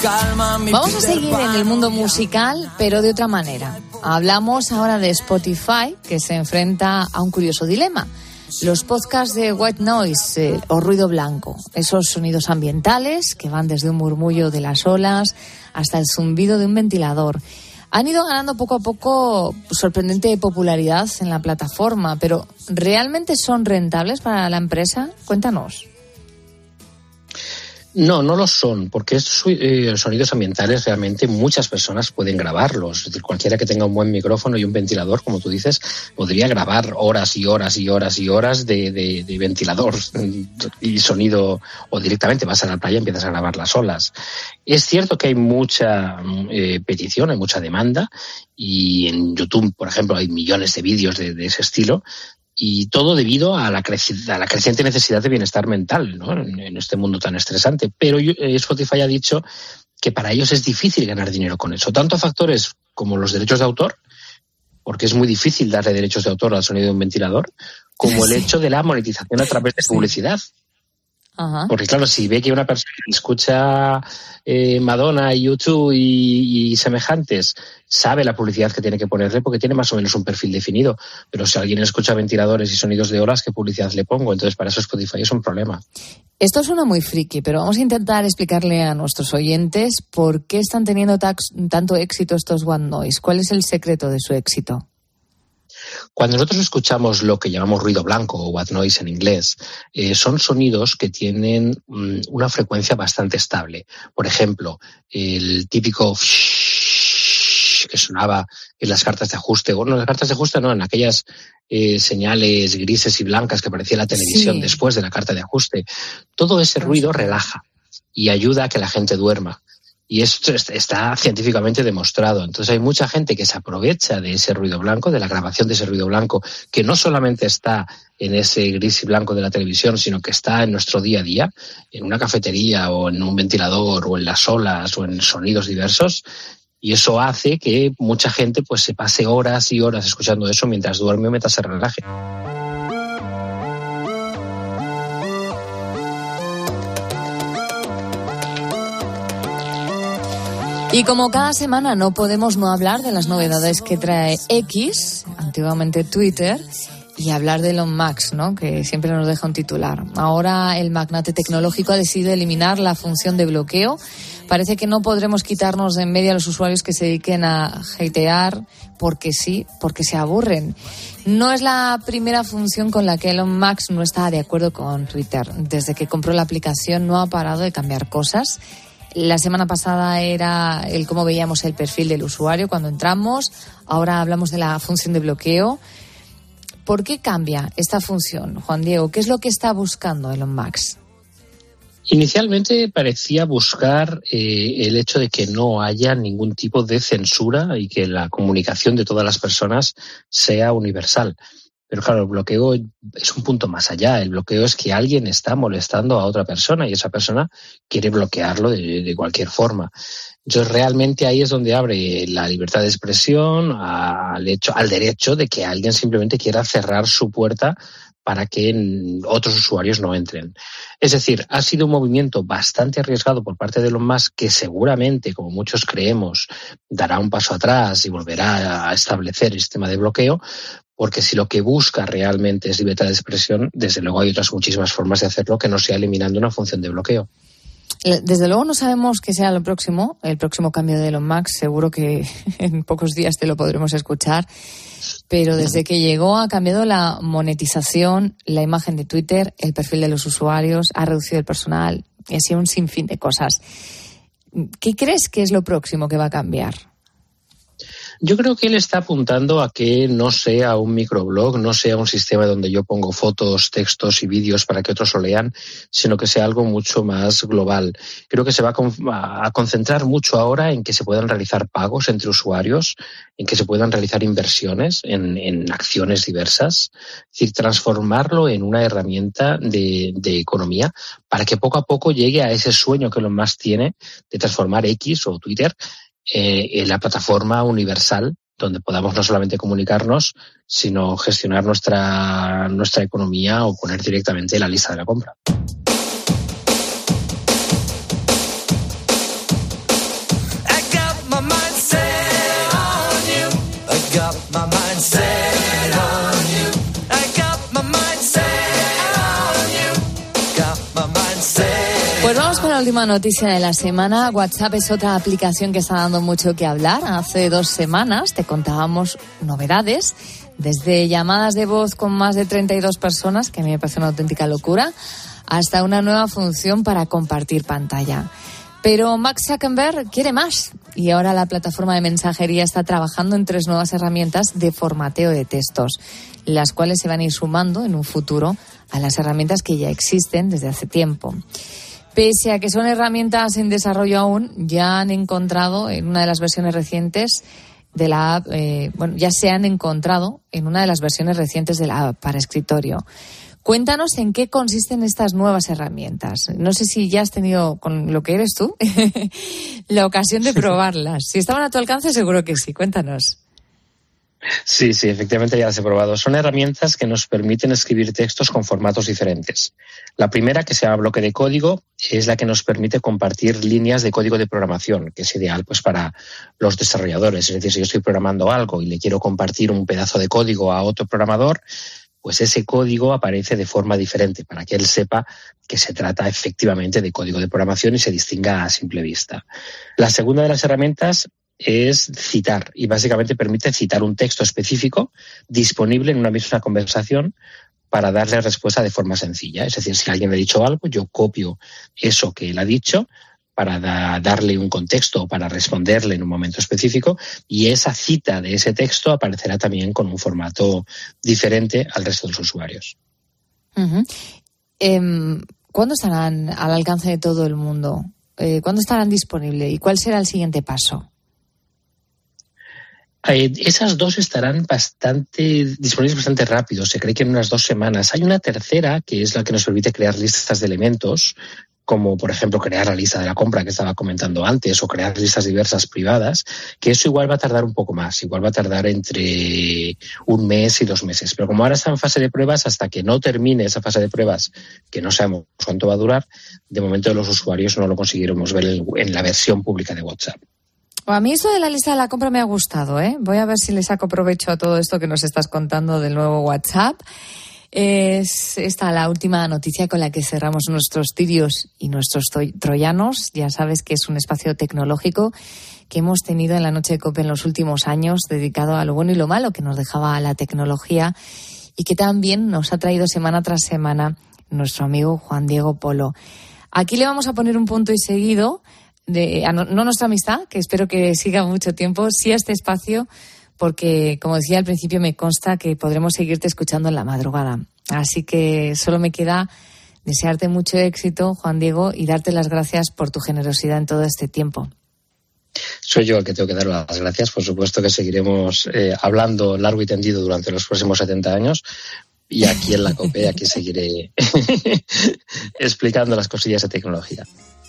Calma. Vamos a seguir en el mundo musical, pero de otra manera. Hablamos ahora de Spotify, que se enfrenta a un curioso dilema. Los podcasts de white noise eh, o ruido blanco, esos sonidos ambientales que van desde un murmullo de las olas hasta el zumbido de un ventilador, han ido ganando poco a poco sorprendente popularidad en la plataforma, pero ¿realmente son rentables para la empresa? Cuéntanos. No, no lo son, porque estos eh, sonidos ambientales realmente muchas personas pueden grabarlos. Es decir, cualquiera que tenga un buen micrófono y un ventilador, como tú dices, podría grabar horas y horas y horas y horas de, de, ventilador y sonido, o directamente vas a la playa y empiezas a grabar las olas. Es cierto que hay mucha eh, petición, hay mucha demanda, y en YouTube, por ejemplo, hay millones de vídeos de, de ese estilo, y todo debido a la, a la, creciente necesidad de bienestar mental ¿no? en, este mundo tan estresante. Pero eh, Spotify ha dicho que para ellos es difícil ganar dinero con eso, tanto factores como los derechos de autor, porque es muy difícil darle derechos de autor al sonido de un ventilador, como el hecho de la monetización a través de publicidad. Porque claro, si ve que una persona escucha eh, Madonna, YouTube y, y, semejantes, sabe la publicidad que tiene que ponerle porque tiene más o menos un perfil definido. Pero si alguien escucha ventiladores y sonidos de olas, ¿qué publicidad le pongo? Entonces para eso Spotify es un problema. Esto suena muy friki, pero vamos a intentar explicarle a nuestros oyentes por qué están teniendo tanto éxito estos One Noise. ¿Cuál es el secreto de su éxito? Cuando nosotros escuchamos lo que llamamos ruido blanco o white noise en inglés, eh, son sonidos que tienen mm, una frecuencia bastante estable. Por ejemplo, el típico que sonaba en las cartas de ajuste, o no en las cartas de ajuste, no, en aquellas eh, señales grises y blancas que aparecía en la televisión sí. después de la carta de ajuste. Todo ese ruido relaja y ayuda a que la gente duerma. Y esto está científicamente demostrado. Entonces hay mucha gente que se aprovecha de ese ruido blanco, de la grabación de ese ruido blanco, que no solamente está en ese gris y blanco de la televisión, sino que está en nuestro día a día, en una cafetería o en un ventilador o en las olas o en sonidos diversos. Y eso hace que mucha gente pues se pase horas y horas escuchando eso mientras duerme o mientras se relaje. Y como cada semana no podemos no hablar de las novedades que trae X, antiguamente Twitter, y hablar de Elon Musk, ¿no? que siempre nos deja un titular. Ahora el magnate tecnológico ha decidido eliminar la función de bloqueo. Parece que no podremos quitarnos de en medio a los usuarios que se dediquen a hatear porque sí, porque se aburren. No es la primera función con la que Elon Musk no está de acuerdo con Twitter. Desde que compró la aplicación no ha parado de cambiar cosas la semana pasada era el cómo veíamos el perfil del usuario cuando entramos. Ahora hablamos de la función de bloqueo. ¿Por qué cambia esta función, Juan Diego? ¿Qué es lo que está buscando Elon Musk? Inicialmente parecía buscar eh, el hecho de que no haya ningún tipo de censura y que la comunicación de todas las personas sea universal. Pero claro, el bloqueo es un punto más allá. El bloqueo es que alguien está molestando a otra persona y esa persona quiere bloquearlo de, cualquier forma. Entonces, realmente ahí es donde abre la libertad de expresión al, hecho, al derecho de que alguien simplemente quiera cerrar su puerta para que otros usuarios no entren. Es decir, ha sido un movimiento bastante arriesgado por parte de Elon Musk que seguramente, como muchos creemos, dará un paso atrás y volverá a establecer el sistema de bloqueo, porque si lo que busca realmente es libertad de expresión, desde luego hay otras muchísimas formas de hacerlo que no sea eliminando una función de bloqueo. Desde luego no sabemos qué sea lo próximo, el próximo cambio de Elon Musk. Seguro que en pocos días te lo podremos escuchar. Pero desde que llegó ha cambiado la monetización, la imagen de Twitter, el perfil de los usuarios, ha reducido el personal y así un sinfín de cosas. ¿Qué crees que es lo próximo que va a cambiar? Yo creo que él está apuntando a que no sea un microblog, no sea un sistema donde yo pongo fotos, textos y vídeos para que otros lo lean, sino que sea algo mucho más global. Creo que se va a concentrar mucho ahora en que se puedan realizar pagos entre usuarios, en que se puedan realizar inversiones en, acciones diversas, es decir, transformarlo en una herramienta de, economía para que poco a poco llegue a ese sueño que lo más tiene de transformar X o Twitter eh, la plataforma universal donde podamos no solamente comunicarnos, sino gestionar nuestra, nuestra economía o poner directamente la lista de la compra. Última noticia de la semana. WhatsApp es otra aplicación que está dando mucho que hablar. Hace dos semanas te contábamos novedades, desde llamadas de voz con más de 32 personas, que a mí me parece una auténtica locura, hasta una nueva función para compartir pantalla. Pero Max Zuckerberg quiere más y ahora la plataforma de mensajería está trabajando en tres nuevas herramientas de formateo de textos, las cuales se van a ir sumando en un futuro a las herramientas que ya existen desde hace tiempo. Pese a que son herramientas en desarrollo aún, ya han encontrado en una de las versiones recientes de la app, eh, bueno, ya se han encontrado en una de las versiones recientes de la app para escritorio. Cuéntanos en qué consisten estas nuevas herramientas. No sé si ya has tenido, con lo que eres tú, la ocasión de probarlas. Si estaban a tu alcance, seguro que sí. Cuéntanos. Sí, sí, efectivamente ya las he probado. Son herramientas que nos permiten escribir textos con formatos diferentes. La primera, que se llama bloque de código, es la que nos permite compartir líneas de código de programación, que es ideal pues para los desarrolladores. Es decir, si yo estoy programando algo y le quiero compartir un pedazo de código a otro programador, pues ese código aparece de forma diferente para que él sepa que se trata efectivamente de código de programación y se distinga a simple vista. La segunda de las herramientas es citar y básicamente permite citar un texto específico disponible en una misma conversación para darle respuesta de forma sencilla. Es decir, si alguien ha dicho algo, yo copio eso que él ha dicho para darle un contexto o para responderle en un momento específico y esa cita de ese texto aparecerá también con un formato diferente al resto de los usuarios. Em, ¿Cuándo estarán al alcance de todo el mundo? Eh, ¿Cuándo estarán disponibles? ¿Y cuál será el siguiente paso? Eh, esas dos estarán bastante disponibles bastante rápido, se cree que en unas dos semanas. Hay una tercera que es la que nos permite crear listas de elementos, como por ejemplo crear la lista de la compra que estaba comentando antes o crear listas diversas privadas, que eso igual va a tardar un poco más, igual va a tardar entre un mes y dos meses. Pero como ahora está en fase de pruebas, hasta que no termine esa fase de pruebas, que no sabemos cuánto va a durar, de momento los usuarios no lo conseguiremos ver en la versión pública de WhatsApp. A mí eso de la lista de la compra me ha gustado, ¿eh? Voy a ver si le saco provecho a todo esto que nos estás contando del nuevo WhatsApp. Es esta la última noticia con la que cerramos nuestros tirios y nuestros troyanos. Ya sabes que es un espacio tecnológico que hemos tenido en la noche de COPE en los últimos años, dedicado a lo bueno y lo malo que nos dejaba la tecnología y que también nos ha traído semana tras semana nuestro amigo Juan Diego Polo. Aquí le vamos a poner un punto y seguido de, no, nuestra amistad, que espero que siga mucho tiempo, sí a este espacio, porque, como decía al principio, me consta que podremos seguirte escuchando en la madrugada. Así que solo me queda desearte mucho éxito, Juan Diego, y darte las gracias por tu generosidad en todo este tiempo. Soy yo el que tengo que dar las gracias. Por supuesto que seguiremos eh, hablando largo y tendido durante los próximos 70 años. Y aquí en la COPE, aquí seguiré explicando las cosillas de tecnología.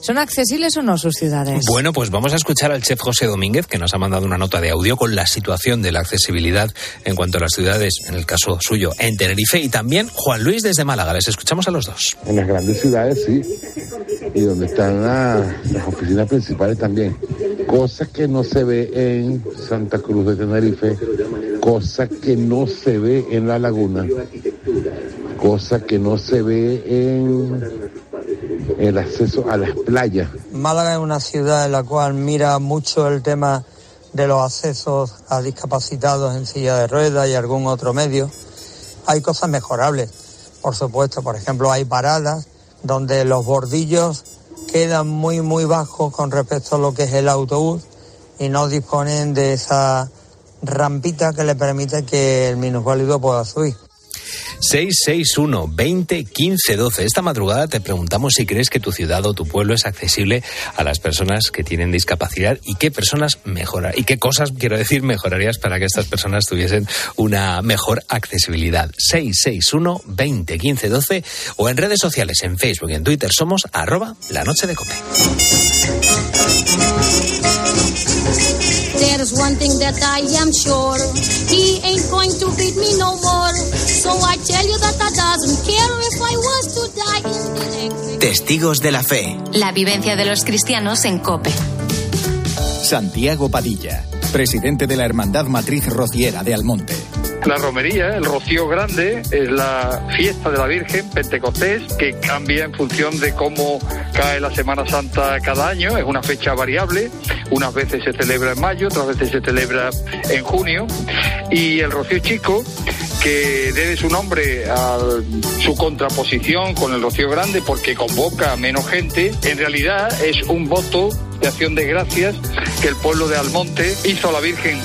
¿Son accesibles o no sus ciudades? Bueno, pues vamos a escuchar al chef José Domínguez, que nos ha mandado una nota de audio con la situación de la accesibilidad en cuanto a las ciudades, en el caso suyo, en Tenerife, y también Juan Luis desde Málaga. Les escuchamos a los dos. En las grandes ciudades, sí, y donde están las oficinas principales también. Cosas que no se ve en Santa Cruz de Tenerife cosa que no se ve en la laguna, cosa que no se ve en el acceso a las playas. Málaga es una ciudad en la cual mira mucho el tema de los accesos a discapacitados en silla de ruedas y algún otro medio. Hay cosas mejorables, por supuesto. Por ejemplo, hay paradas donde los bordillos quedan muy, muy bajos con respecto a lo que es el autobús y no disponen de esa rampita que le permite que el minusválido pueda subir. 661 20 15 12. Esta madrugada te preguntamos si crees que tu ciudad o tu pueblo es accesible a las personas que tienen discapacidad y qué personas mejorar y qué cosas, quiero decir, mejorarías para que estas personas tuviesen una mejor accesibilidad. 661 20 15 12 o en redes sociales, en Facebook y en Twitter somos arroba la noche de cope. There's one thing that I am sure. He ain't going to beat me no more. Testigos de la fe. La vivencia de los cristianos en COPE. Santiago Padilla, presidente de la Hermandad Matriz Rociera de Almonte. La romería, el rocío grande, es la fiesta de la Virgen, Pentecostés, que cambia en función de cómo cae la Semana Santa cada año. Es una fecha variable. Unas veces se celebra en mayo, otras veces se celebra en junio. Y el rocío chico, que debe su nombre a su contraposición con el rocío grande porque convoca a menos gente, en realidad es un voto de acción de gracias que el pueblo de Almonte hizo a la Virgen